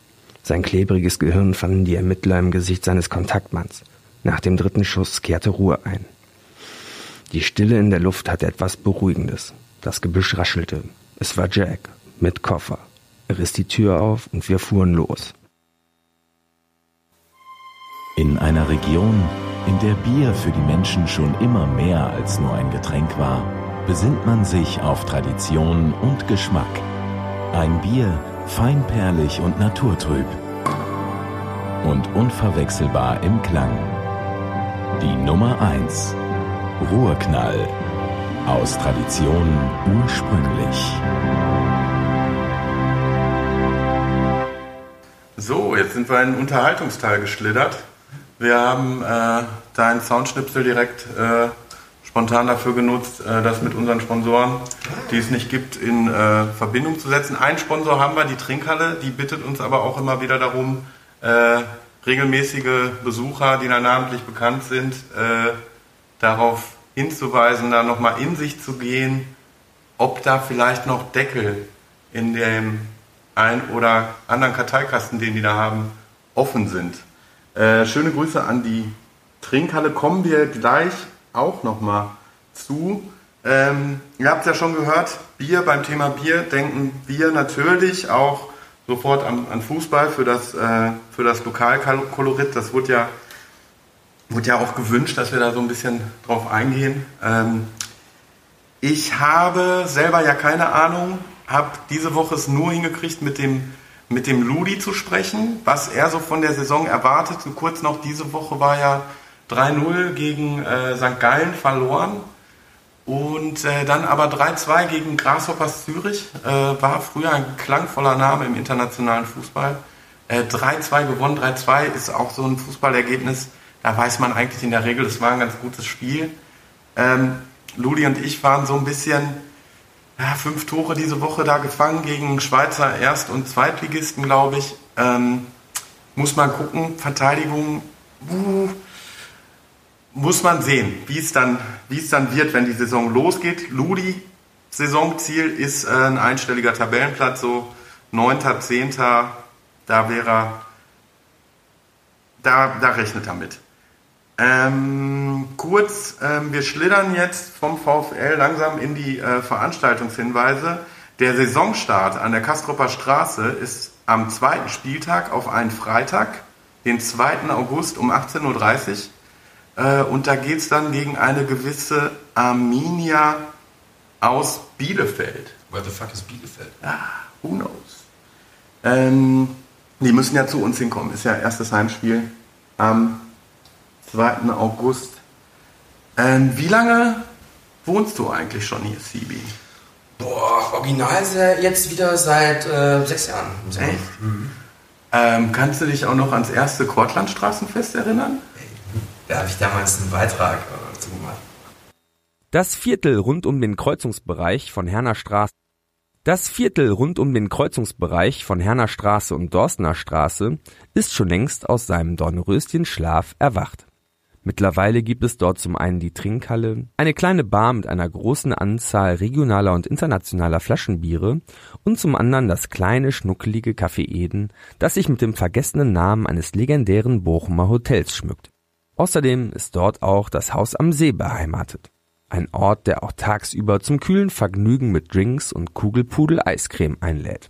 Sein klebriges Gehirn fanden die Ermittler im Gesicht seines Kontaktmanns. Nach dem dritten Schuss kehrte Ruhe ein. Die Stille in der Luft hatte etwas Beruhigendes. Das Gebüsch raschelte. Es war Jack mit Koffer. Er riss die Tür auf und wir fuhren los. In einer Region, in der Bier für die Menschen schon immer mehr als nur ein Getränk war, besinnt man sich auf Tradition und Geschmack. Ein Bier, feinperlig und naturtrüb. Und unverwechselbar im Klang. Die Nummer 1. Ruhrknall. Aus Tradition ursprünglich. So, jetzt sind wir in den Unterhaltungsteil geschlittert. Wir haben äh, deinen Soundschnipsel direkt äh, spontan dafür genutzt, äh, das mit unseren Sponsoren, die es nicht gibt, in äh, Verbindung zu setzen. Einen Sponsor haben wir, die Trinkhalle, die bittet uns aber auch immer wieder darum, äh, regelmäßige Besucher, die da namentlich bekannt sind, äh, darauf hinzuweisen, da nochmal in sich zu gehen, ob da vielleicht noch Deckel in dem ein oder anderen Karteikasten, den die da haben, offen sind. Äh, schöne Grüße an die Trinkhalle. Kommen wir gleich auch nochmal zu. Ähm, ihr habt ja schon gehört, Bier, beim Thema Bier denken wir natürlich auch sofort an, an Fußball für das, äh, für das Lokalkolorit. Das wurde ja wurde ja auch gewünscht, dass wir da so ein bisschen drauf eingehen. Ähm, ich habe selber ja keine Ahnung, habe diese Woche es nur hingekriegt, mit dem, mit dem Ludi zu sprechen, was er so von der Saison erwartet. Und kurz noch, diese Woche war ja 3-0 gegen äh, St. Gallen verloren. Und äh, dann aber 3-2 gegen Grasshoppers Zürich. Äh, war früher ein klangvoller Name im internationalen Fußball. Äh, 3-2 gewonnen, 3-2 ist auch so ein Fußballergebnis. Da weiß man eigentlich in der Regel, es war ein ganz gutes Spiel. Ähm, Ludi und ich waren so ein bisschen ja, fünf Tore diese Woche da gefangen gegen Schweizer Erst- und Zweitligisten, glaube ich. Ähm, muss man gucken. Verteidigung, uh, muss man sehen, wie es dann, wie es dann wird, wenn die Saison losgeht. Ludi, Saisonziel ist äh, ein einstelliger Tabellenplatz, so 9., 10. Da wäre er, da, da rechnet er mit. Ähm, kurz, ähm, wir schlittern jetzt vom VfL langsam in die äh, Veranstaltungshinweise. Der Saisonstart an der Kastropper Straße ist am zweiten Spieltag auf einen Freitag, den 2. August um 18.30 Uhr. Äh, und da geht es dann gegen eine gewisse Arminia aus Bielefeld. Where the fuck is Bielefeld? Ah, who knows? Ähm, die müssen ja zu uns hinkommen. Ist ja erstes Heimspiel am 2. August. Ähm, wie lange wohnst du eigentlich schon hier, Sibi? Boah, original ist er jetzt wieder seit äh, sechs Jahren. Sommer. Echt? Ähm, kannst du dich auch noch ans erste Kortlandstraßenfest erinnern? Da habe ich damals einen Beitrag äh, zu gemacht. Das Viertel rund um den Kreuzungsbereich von Herner Straße das Viertel rund um den Kreuzungsbereich von Herner Straße und Dorstener Straße ist schon längst aus seinem Dornröschenschlaf erwacht. Mittlerweile gibt es dort zum einen die Trinkhalle, eine kleine Bar mit einer großen Anzahl regionaler und internationaler Flaschenbiere und zum anderen das kleine schnuckelige Café Eden, das sich mit dem vergessenen Namen eines legendären Bochumer Hotels schmückt. Außerdem ist dort auch das Haus am See beheimatet. Ein Ort, der auch tagsüber zum kühlen Vergnügen mit Drinks und Kugelpudel Eiscreme einlädt.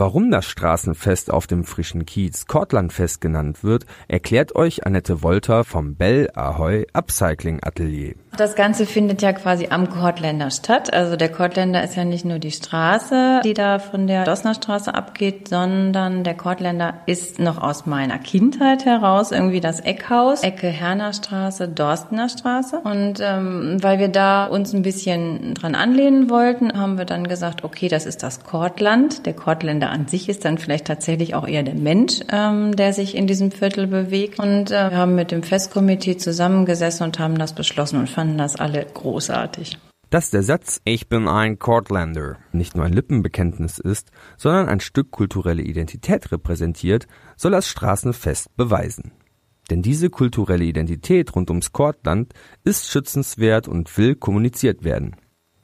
Warum das Straßenfest auf dem frischen Kiez Kortlandfest genannt wird, erklärt euch Annette Wolter vom Bell Ahoy Upcycling Atelier. Das Ganze findet ja quasi am Kortländer statt. Also der Kortländer ist ja nicht nur die Straße, die da von der Dossner Straße abgeht, sondern der Kortländer ist noch aus meiner Kindheit heraus irgendwie das Eckhaus, Ecke Herner Straße, Dorstener Straße. Und ähm, weil wir da uns ein bisschen dran anlehnen wollten, haben wir dann gesagt, okay, das ist das Kortland. Der Kortländer an sich ist dann vielleicht tatsächlich auch eher der Mensch, ähm, der sich in diesem Viertel bewegt. Und äh, wir haben mit dem Festkomitee zusammengesessen und haben das beschlossen und fanden das alle großartig. Dass der Satz Ich bin ein Cortlander nicht nur ein Lippenbekenntnis ist, sondern ein Stück kulturelle Identität repräsentiert, soll das Straßenfest beweisen. Denn diese kulturelle Identität rund ums Kortland ist schützenswert und will kommuniziert werden.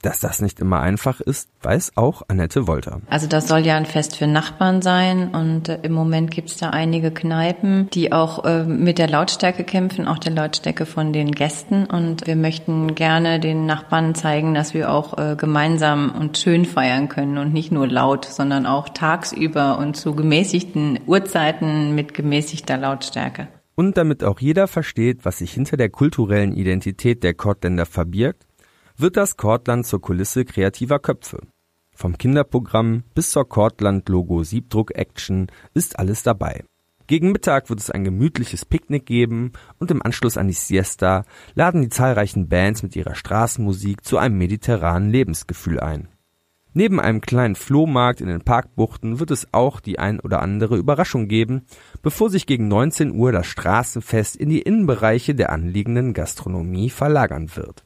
Dass das nicht immer einfach ist, weiß auch Annette Wolter. Also das soll ja ein Fest für Nachbarn sein und äh, im Moment gibt es da einige Kneipen, die auch äh, mit der Lautstärke kämpfen, auch der Lautstärke von den Gästen und wir möchten gerne den Nachbarn zeigen, dass wir auch äh, gemeinsam und schön feiern können und nicht nur laut, sondern auch tagsüber und zu gemäßigten Uhrzeiten mit gemäßigter Lautstärke. Und damit auch jeder versteht, was sich hinter der kulturellen Identität der Kortländer verbirgt, wird das Kortland zur Kulisse kreativer Köpfe. Vom Kinderprogramm bis zur Kortland-Logo Siebdruck-Action ist alles dabei. Gegen Mittag wird es ein gemütliches Picknick geben und im Anschluss an die Siesta laden die zahlreichen Bands mit ihrer Straßenmusik zu einem mediterranen Lebensgefühl ein. Neben einem kleinen Flohmarkt in den Parkbuchten wird es auch die ein oder andere Überraschung geben, bevor sich gegen 19 Uhr das Straßenfest in die Innenbereiche der anliegenden Gastronomie verlagern wird.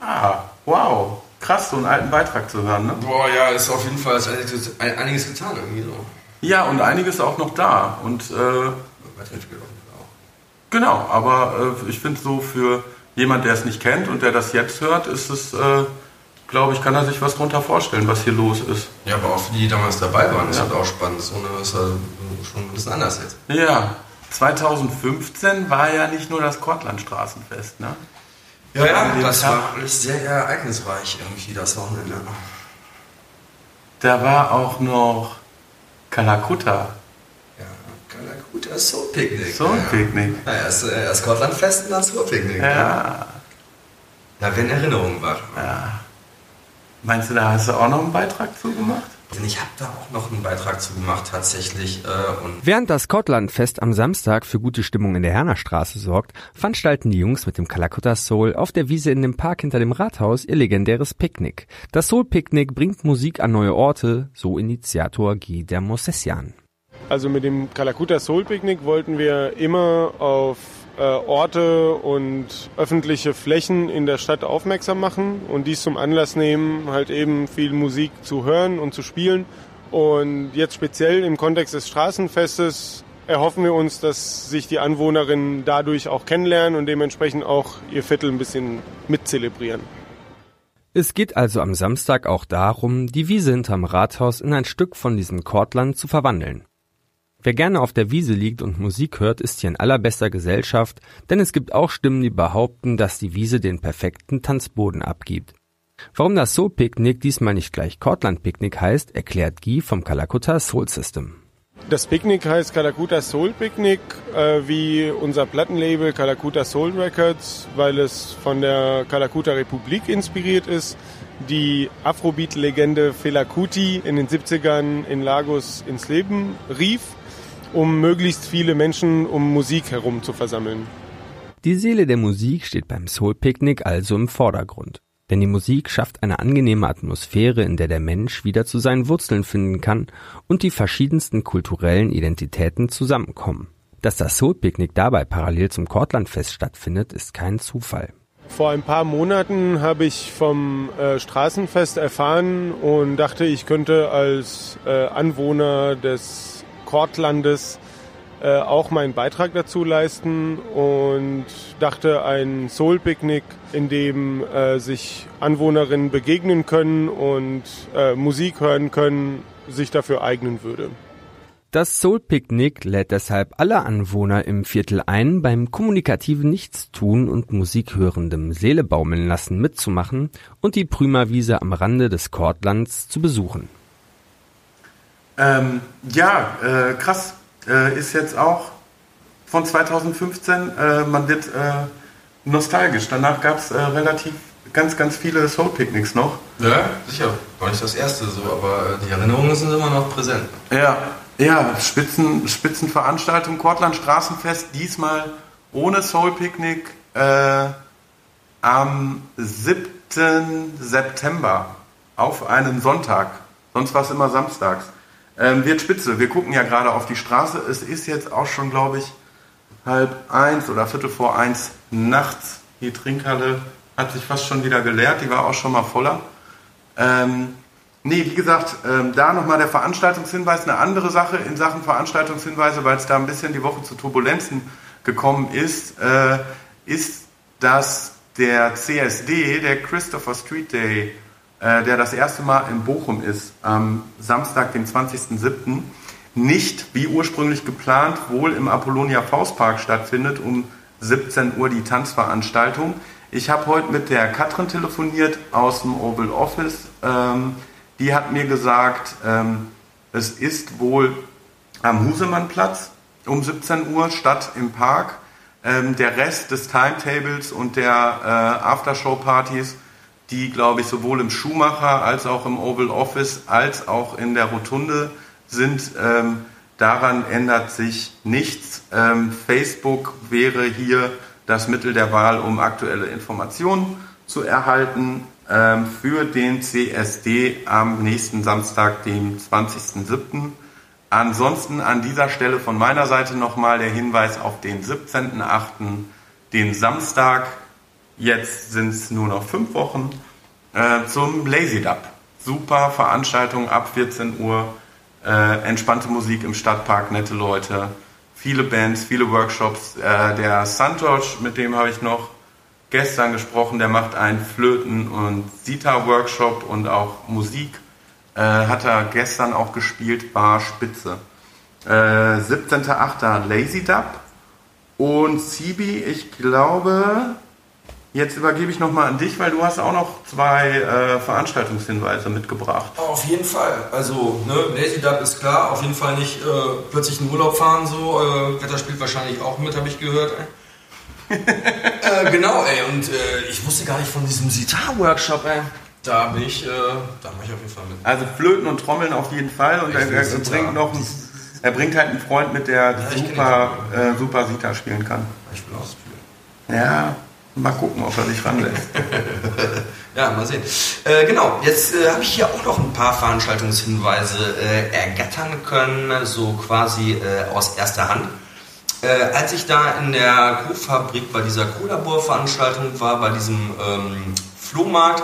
Ah, wow. Krass, so einen alten Beitrag zu hören, ne? Boah, ja, ist auf jeden Fall ist einiges, einiges getan irgendwie so. Ja, und einiges auch noch da. Und äh, genau, aber äh, ich finde so für jemand, der es nicht kennt und der das jetzt hört, ist es, äh, glaube ich, kann er sich was drunter vorstellen, was hier los ist. Ja, aber auch für die, die damals dabei waren, ist Ja. halt auch spannend. So, ne? ist halt schon ein bisschen anders jetzt. Ja, 2015 war ja nicht nur das Kortlandstraßenfest, ne? Ja, ja, das Tag- war alles sehr ereignisreich irgendwie, das Wochenende. Da war auch noch Kalakutta. Ja. Kalakuta Soul Picnic. Soul Picnic. Ja, erst, äh, erst Schottlandfest und dann Soul Picnic. Ja. Da werden Erinnerungen wach. Ja. Meinst du, da hast du auch noch einen Beitrag zu gemacht? Denn ich habe da auch noch einen Beitrag zu gemacht, tatsächlich. Äh, und Während das Schottlandfest am Samstag für gute Stimmung in der Hernerstraße sorgt, veranstalten die Jungs mit dem Calacutta Soul auf der Wiese in dem Park hinter dem Rathaus ihr legendäres Picknick. Das Soul Picknick bringt Musik an neue Orte, so Initiator Guy der Mossessian. Also mit dem Calacutta Soul Picknick wollten wir immer auf äh, Orte und öffentliche Flächen in der Stadt aufmerksam machen und dies zum Anlass nehmen, halt eben viel Musik zu hören und zu spielen. Und jetzt speziell im Kontext des Straßenfestes erhoffen wir uns, dass sich die Anwohnerinnen dadurch auch kennenlernen und dementsprechend auch ihr Viertel ein bisschen mitzelebrieren. Es geht also am Samstag auch darum, die Wiese hinterm Rathaus in ein Stück von diesem Kortland zu verwandeln. Wer gerne auf der Wiese liegt und Musik hört, ist hier in allerbester Gesellschaft, denn es gibt auch Stimmen, die behaupten, dass die Wiese den perfekten Tanzboden abgibt. Warum das Soul Picknick diesmal nicht gleich Cortland Picknick heißt, erklärt Guy vom Calacutta Soul System. Das Picknick heißt Calacutta Soul Picnic, äh, wie unser Plattenlabel Calacutta Soul Records, weil es von der Calacutta Republik inspiriert ist, die Afrobeat-Legende Fela Kuti in den 70ern in Lagos ins Leben rief um möglichst viele Menschen um Musik herum zu versammeln. Die Seele der Musik steht beim Soul Picnic also im Vordergrund. Denn die Musik schafft eine angenehme Atmosphäre, in der der Mensch wieder zu seinen Wurzeln finden kann und die verschiedensten kulturellen Identitäten zusammenkommen. Dass das Soul Picnic dabei parallel zum Kortlandfest stattfindet, ist kein Zufall. Vor ein paar Monaten habe ich vom äh, Straßenfest erfahren und dachte, ich könnte als äh, Anwohner des Kortlandes äh, auch meinen Beitrag dazu leisten und dachte, ein Soul-Picknick, in dem äh, sich Anwohnerinnen begegnen können und äh, Musik hören können, sich dafür eignen würde. Das Soul Picknick lädt deshalb alle Anwohner im Viertel ein, beim kommunikativen Nichtstun und musikhörendem Seele baumeln lassen mitzumachen und die Prümerwiese am Rande des Kortlands zu besuchen. Ähm, ja, äh, krass. Äh, ist jetzt auch von 2015. Äh, man wird äh, nostalgisch. Danach gab es äh, relativ ganz, ganz viele Soul-Picknicks noch. Ja, sicher. War nicht das erste so, aber die Erinnerungen sind immer noch präsent. Ja, ja, Spitzen, Spitzenveranstaltung, Kortland Straßenfest, diesmal ohne Soul-Picknick äh, am 7. September auf einen Sonntag. Sonst war es immer samstags. Ähm, wird spitze. Wir gucken ja gerade auf die Straße. Es ist jetzt auch schon, glaube ich, halb eins oder viertel vor eins nachts. Die Trinkhalle hat sich fast schon wieder geleert. Die war auch schon mal voller. Ähm, nee, wie gesagt, ähm, da nochmal der Veranstaltungshinweis. Eine andere Sache in Sachen Veranstaltungshinweise, weil es da ein bisschen die Woche zu Turbulenzen gekommen ist, äh, ist, dass der CSD, der Christopher Street Day, äh, der das erste Mal in Bochum ist, am Samstag, dem 20.07., nicht wie ursprünglich geplant wohl im Apollonia Faustpark stattfindet, um 17 Uhr die Tanzveranstaltung. Ich habe heute mit der Katrin telefoniert aus dem Oval Office. Ähm, die hat mir gesagt, ähm, es ist wohl am Husemannplatz um 17 Uhr statt im Park. Ähm, der Rest des Timetables und der äh, Aftershow-Partys die, glaube ich, sowohl im Schuhmacher als auch im Oval Office als auch in der Rotunde sind. Ähm, daran ändert sich nichts. Ähm, Facebook wäre hier das Mittel der Wahl, um aktuelle Informationen zu erhalten ähm, für den CSD am nächsten Samstag, dem 20.07. Ansonsten an dieser Stelle von meiner Seite nochmal der Hinweis auf den 17.08., den Samstag, Jetzt sind es nur noch fünf Wochen äh, zum Lazy Dub. Super Veranstaltung ab 14 Uhr. Äh, entspannte Musik im Stadtpark, nette Leute, viele Bands, viele Workshops. Äh, der Santosh, mit dem habe ich noch gestern gesprochen, der macht einen Flöten- und Sita-Workshop und auch Musik. Äh, hat er gestern auch gespielt, war spitze. Äh, 17.8. Lazy Dub und Sibi, ich glaube, Jetzt übergebe ich nochmal an dich, weil du hast auch noch zwei äh, Veranstaltungshinweise mitgebracht. Auf jeden Fall. Also, ne, Lazy Dub ist klar, auf jeden Fall nicht äh, plötzlich in Urlaub fahren, so. Äh, Wetter spielt wahrscheinlich auch mit, habe ich gehört. Äh, genau, ey, und äh, ich wusste gar nicht von diesem Sitar-Workshop, ey. Da bin ich, äh, da mache ich auf jeden Fall mit. Also Flöten und Trommeln auf jeden Fall und er, er Sitar. bringt noch einen, er bringt halt einen Freund mit, der kenn super, super Sita spielen kann. Ich will auch spielen. Ja, mal gucken, ob er sich ranlässt. Ja, mal sehen. Äh, genau, jetzt äh, habe ich hier auch noch ein paar Veranstaltungshinweise äh, ergattern können, so quasi äh, aus erster Hand. Äh, als ich da in der Kuhfabrik bei dieser Kohlabor-Veranstaltung war, bei diesem ähm, Flohmarkt,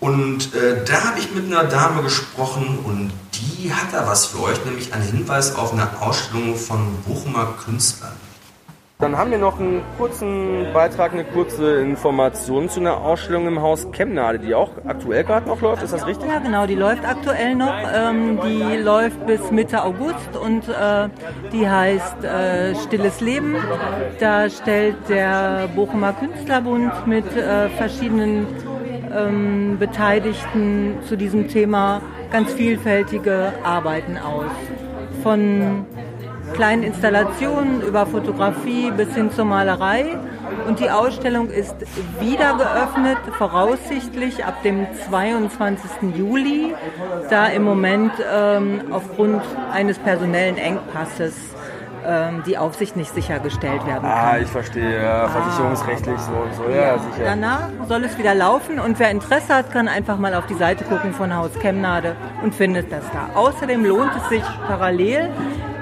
und äh, da habe ich mit einer Dame gesprochen und die hat da was für euch, nämlich einen Hinweis auf eine Ausstellung von Bochumer Künstlern. Dann haben wir noch einen kurzen Beitrag, eine kurze Information zu einer Ausstellung im Haus Chemnade, die auch aktuell gerade noch läuft. Ist das richtig? Ja, genau, die läuft aktuell noch. Ähm, die läuft bis Mitte August und äh, die heißt äh, Stilles Leben. Da stellt der Bochumer Künstlerbund mit äh, verschiedenen ähm, Beteiligten zu diesem Thema ganz vielfältige Arbeiten aus. Von kleinen Installationen über Fotografie bis hin zur Malerei. Und die Ausstellung ist wieder geöffnet, voraussichtlich ab dem 22. Juli, da im Moment ähm, aufgrund eines personellen Engpasses ähm, die Aufsicht nicht sichergestellt werden kann. Ah, ich verstehe. Ja, versicherungsrechtlich so und so. Ja, sicher. Danach soll es wieder laufen und wer Interesse hat, kann einfach mal auf die Seite gucken von Haus Chemnade und findet das da. Außerdem lohnt es sich parallel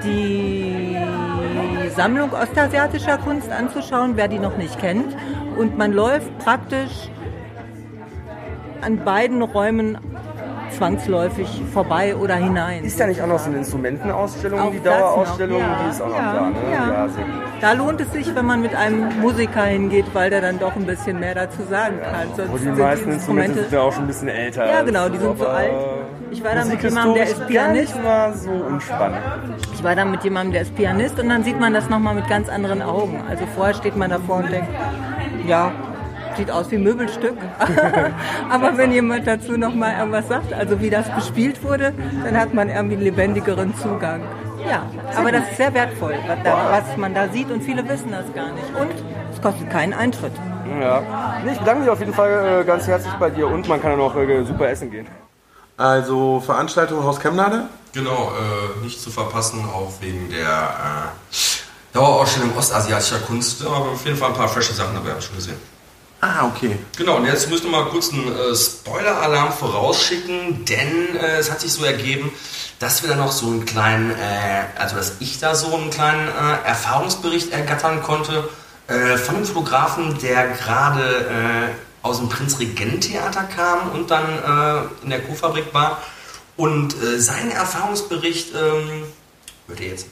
die Sammlung ostasiatischer Kunst anzuschauen, wer die noch nicht kennt. Und man läuft praktisch an beiden Räumen zwangsläufig vorbei oder hinein. Ist ja nicht auch noch so eine Instrumentenausstellung, Auch die Dauerausstellung, ja, die ist auch noch ja, da, ne? ja. Da lohnt es sich, wenn man mit einem Musiker hingeht, weil der dann doch ein bisschen mehr dazu sagen kann. Sonst Wo die meisten Instrumente sind ja auch schon ein bisschen älter. Ja, genau, die sind so alt. Ich war da mit jemandem, der ist Pianist. mal so unspannend. Ich war da mit jemandem, der ist Pianist und dann sieht man das nochmal mit ganz anderen Augen. Also vorher steht man davor und denkt, ja, sieht aus wie ein Möbelstück. Aber wenn jemand dazu nochmal irgendwas sagt, also wie das bespielt wurde, dann hat man irgendwie einen lebendigeren Zugang. Ja, aber das ist sehr wertvoll, was, da, was man da sieht und viele wissen das gar nicht. Und es kostet keinen Eintritt. Ja. Nee, ich bedanke mich auf jeden Fall äh, ganz herzlich bei dir und man kann ja noch äh, super essen gehen. Also Veranstaltung Haus Chemnade? Genau, äh, nicht zu verpassen, auch wegen der äh, Dauerausstellung ostasiatischer Kunst. Aber auf jeden Fall ein paar frische Sachen dabei, habe ich schon gesehen. Ah, okay. Genau, und jetzt müssen wir mal kurz einen äh, Spoiler-Alarm vorausschicken, denn äh, es hat sich so ergeben, dass wir da noch so einen kleinen, äh, also dass ich da so einen kleinen äh, Erfahrungsbericht ergattern konnte äh, von einem Fotografen, der gerade aus dem Prinz-Regent-Theater kam und dann äh, in der Kuhfabrik war. Und äh, seinen Erfahrungsbericht ähm, hört ihr jetzt.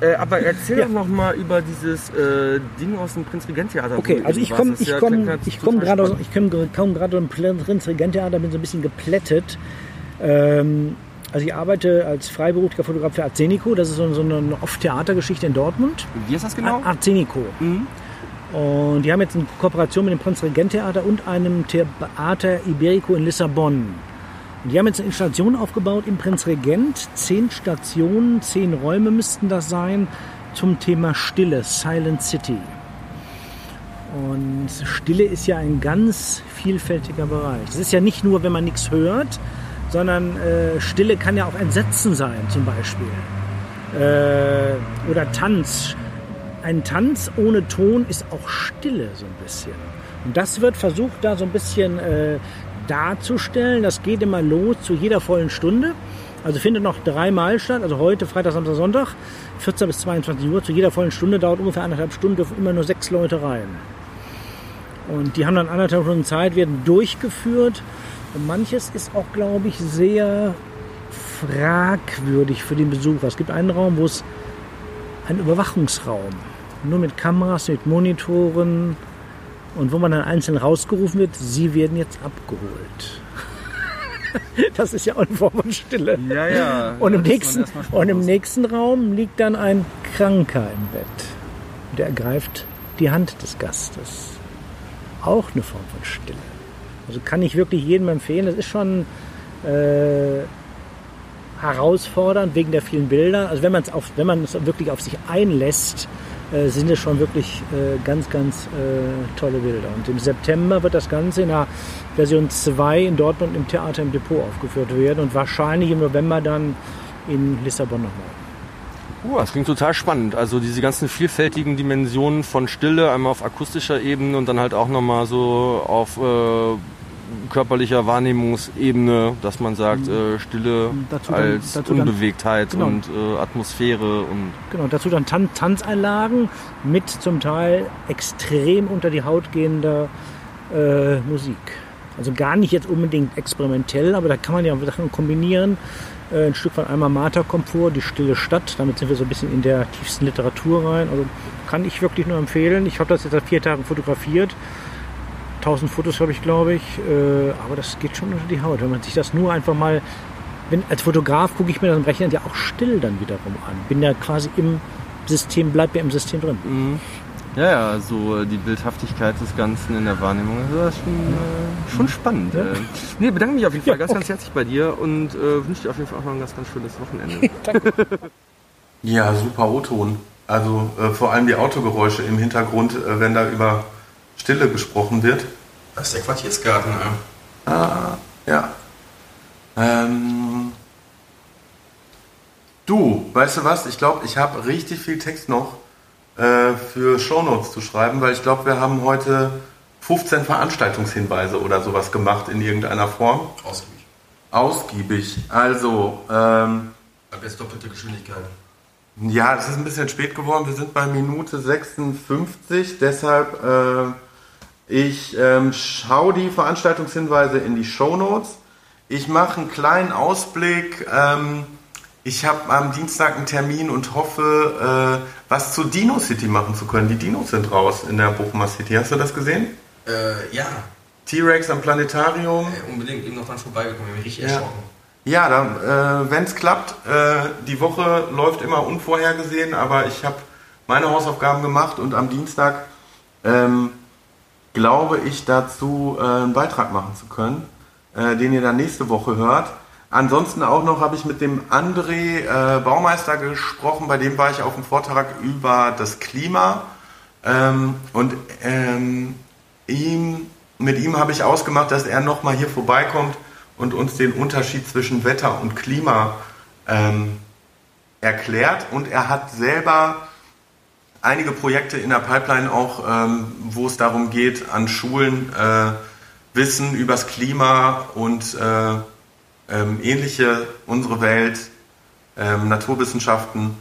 Äh, aber erzähl doch noch mal über dieses äh, Ding aus dem Prinz-Regent-Theater. Okay, also ich komme ich komm, ich komm gerade aus- ich komm, komm gerade im Prinz-Regent-Theater, bin so ein bisschen geplättet. Ähm, also ich arbeite als freiberuflicher Fotograf für Arzenico, das ist so, so eine Off-Theatergeschichte in Dortmund. Wie ist das genau? Ar- Arzenico. Und die haben jetzt eine Kooperation mit dem Prinz-Regent-Theater und einem Theater Iberico in Lissabon. Und die haben jetzt eine Installation aufgebaut im Prinz-Regent. Zehn Stationen, zehn Räume müssten das sein zum Thema Stille, Silent City. Und Stille ist ja ein ganz vielfältiger Bereich. Es ist ja nicht nur, wenn man nichts hört, sondern äh, Stille kann ja auch Entsetzen sein, zum Beispiel. Äh, oder Tanz. Ein Tanz ohne Ton ist auch Stille so ein bisschen. Und das wird versucht, da so ein bisschen äh, darzustellen. Das geht immer los zu jeder vollen Stunde. Also findet noch dreimal statt, also heute, Freitag, Samstag, Sonntag, 14 bis 22 Uhr. Zu jeder vollen Stunde dauert ungefähr anderthalb Stunden, dürfen immer nur sechs Leute rein. Und die haben dann anderthalb Stunden Zeit, werden durchgeführt. Und manches ist auch, glaube ich, sehr fragwürdig für den Besucher. Es gibt einen Raum, wo es ein Überwachungsraum, nur mit Kameras, mit Monitoren und wo man dann einzeln rausgerufen wird, sie werden jetzt abgeholt. Das ist ja auch eine Form von Stille. Ja, ja. Und im, nächsten, und im nächsten Raum liegt dann ein Kranker im Bett. Der ergreift die Hand des Gastes. auch eine Form von Stille. Also kann ich wirklich jedem empfehlen. Das ist schon äh, herausfordernd wegen der vielen Bilder. Also wenn man es auf, wenn man es wirklich auf sich einlässt, äh, sind es schon wirklich äh, ganz, ganz äh, tolle Bilder. Und im September wird das Ganze in der Version 2 in Dortmund im Theater im Depot aufgeführt werden und wahrscheinlich im November dann in Lissabon nochmal. Uh, das klingt total spannend. Also diese ganzen vielfältigen Dimensionen von Stille, einmal auf akustischer Ebene und dann halt auch nochmal so auf äh, körperlicher Wahrnehmungsebene, dass man sagt, äh, Stille Dazu dann- als dazu dann- Unbewegtheit genau. und äh, Atmosphäre und Genau, dazu dann Tan Tanzeinlagen mit zum Teil extrem unter die Haut gehender äh, Musik. Also gar nicht jetzt unbedingt experimentell, aber da kann man ja Sachen kombinieren. Äh, ein Stück von Alma Mater kommt vor, die stille Stadt. Damit sind wir so ein bisschen in der tiefsten Literatur rein. Also kann ich wirklich nur empfehlen. Ich habe das jetzt seit vier Tagen fotografiert. 1000 Fotos habe ich, glaube ich. Äh, aber das geht schon unter die Haut. Wenn man sich das nur einfach mal, wenn, als Fotograf gucke ich mir das im Rechner ja auch still dann wiederum an. Bin ja quasi im System, bleib ja im System drin. Mhm. Ja, ja, so die Bildhaftigkeit des Ganzen in der Wahrnehmung, das ist schon, äh, schon spannend. Ja. Äh. Nee, bedanke mich auf jeden Fall Ja, ganz, okay. ganz herzlich bei dir und äh, wünsche dir auf jeden Fall auch noch ein ganz, ganz schönes Wochenende. Ja, super O-Ton. Also äh, vor allem die Autogeräusche im Hintergrund, äh, wenn da über Stille gesprochen wird. Das ist der Quartiersgarten, ja. Ah, ja. Ähm, du, weißt du was? Ich glaube, ich habe richtig viel Text noch äh, für Shownotes zu schreiben, weil ich glaube, wir haben heute 15 Veranstaltungshinweise oder sowas gemacht in irgendeiner Form. Ausgiebig. Ausgiebig. Also, ähm, Ab jetzt doppelte Geschwindigkeit. ja, es ist ein bisschen spät geworden. Wir sind bei Minute 56. Deshalb, äh, ich ähm, schaue die Veranstaltungshinweise in die Shownotes. Ich mache einen kleinen Ausblick. Ähm, ich habe am Dienstag einen Termin und hoffe, äh, was zu Dino City machen zu können. Die Dinos sind raus in der Bochumer City. Hast du das gesehen? Äh, ja. T-Rex am Planetarium. Äh, unbedingt, eben noch dran vorbeigekommen. Ich bin richtig Ja. erschrocken. Ja, dann, äh, wenn es klappt, äh, die Woche läuft immer unvorhergesehen, aber ich habe meine Hausaufgaben gemacht und am Dienstag ähm, glaube ich dazu, äh, einen Beitrag machen zu können, äh, den ihr dann nächste Woche hört. Ansonsten auch noch habe ich mit dem André äh, Baumeister gesprochen, bei dem war ich auf dem Vortrag über das Klima ähm, und ähm, ihm, mit ihm habe ich ausgemacht, dass er nochmal hier vorbeikommt und uns den Unterschied zwischen Wetter und Klima ähm, erklärt. Und er hat selber einige Projekte in der Pipeline auch, ähm, wo es darum geht, an Schulen äh, Wissen übers Klima und äh, ähm, ähnliche, unsere Welt, ähm, Naturwissenschaften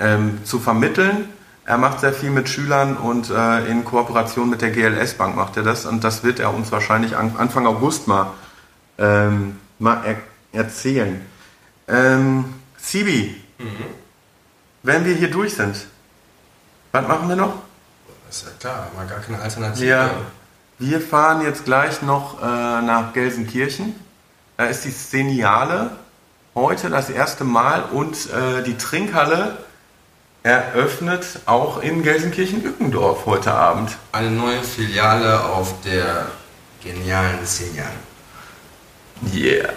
ähm, zu vermitteln. Er macht sehr viel mit Schülern und äh, in Kooperation mit der GLS Bank macht er das und das wird er uns wahrscheinlich an, Anfang August mal, ähm, mal er, erzählen. Ähm, Sibi, wenn wir hier durch sind, was machen wir noch? Das ist ja klar, mal gar keine Alternative. Wir, wir fahren jetzt gleich noch äh, nach Gelsenkirchen. Da ist die Szeniale heute das erste Mal und äh, die Trinkhalle eröffnet auch in Gelsenkirchen-Ückendorf heute Abend. Eine neue Filiale auf der genialen Szeniale. Yeah.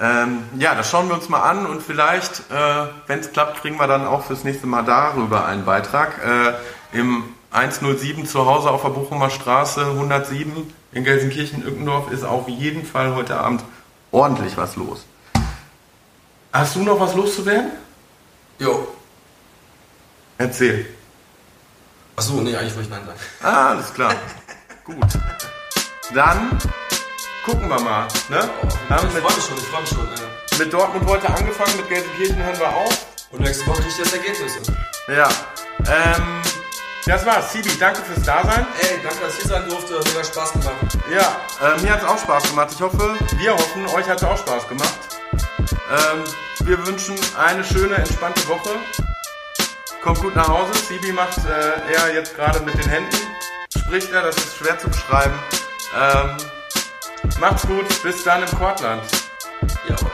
Ähm, ja, das schauen wir uns mal an und vielleicht, äh, wenn es klappt, kriegen wir dann auch fürs nächste Mal darüber einen Beitrag. Äh, Im 107 zu Hause auf der Bochumer Straße 107 in Gelsenkirchen-Ückendorf ist auf jeden Fall heute Abend ordentlich was los. Hast du noch was loszuwerden? Jo. Erzähl. Achso, nee, eigentlich wollte ich Nein sagen. Ah, alles klar. Gut. Dann gucken wir mal. Ne? Haben ich mit, freue mich schon, ich freue mich schon. Ja. mit Dortmund heute angefangen, mit Gelsenkirchen hören wir auf. Und nächste Woche kriege ich das Ergebnis. Ja. Ähm, das war's. Sibi, danke fürs Dasein. Ey, danke, dass ich hier sein durfte. Hat mega Spaß gemacht. Ja, äh, mir hat's auch Spaß gemacht. Ich hoffe, wir hoffen, euch hat's auch Spaß gemacht. Ähm, wir wünschen eine schöne, entspannte Woche. Kommt gut nach Hause. Sibi macht äh, er jetzt gerade mit den Händen. Spricht er, das ist schwer zu beschreiben. Ähm, Macht's gut, bis dann im Portland. Jawohl.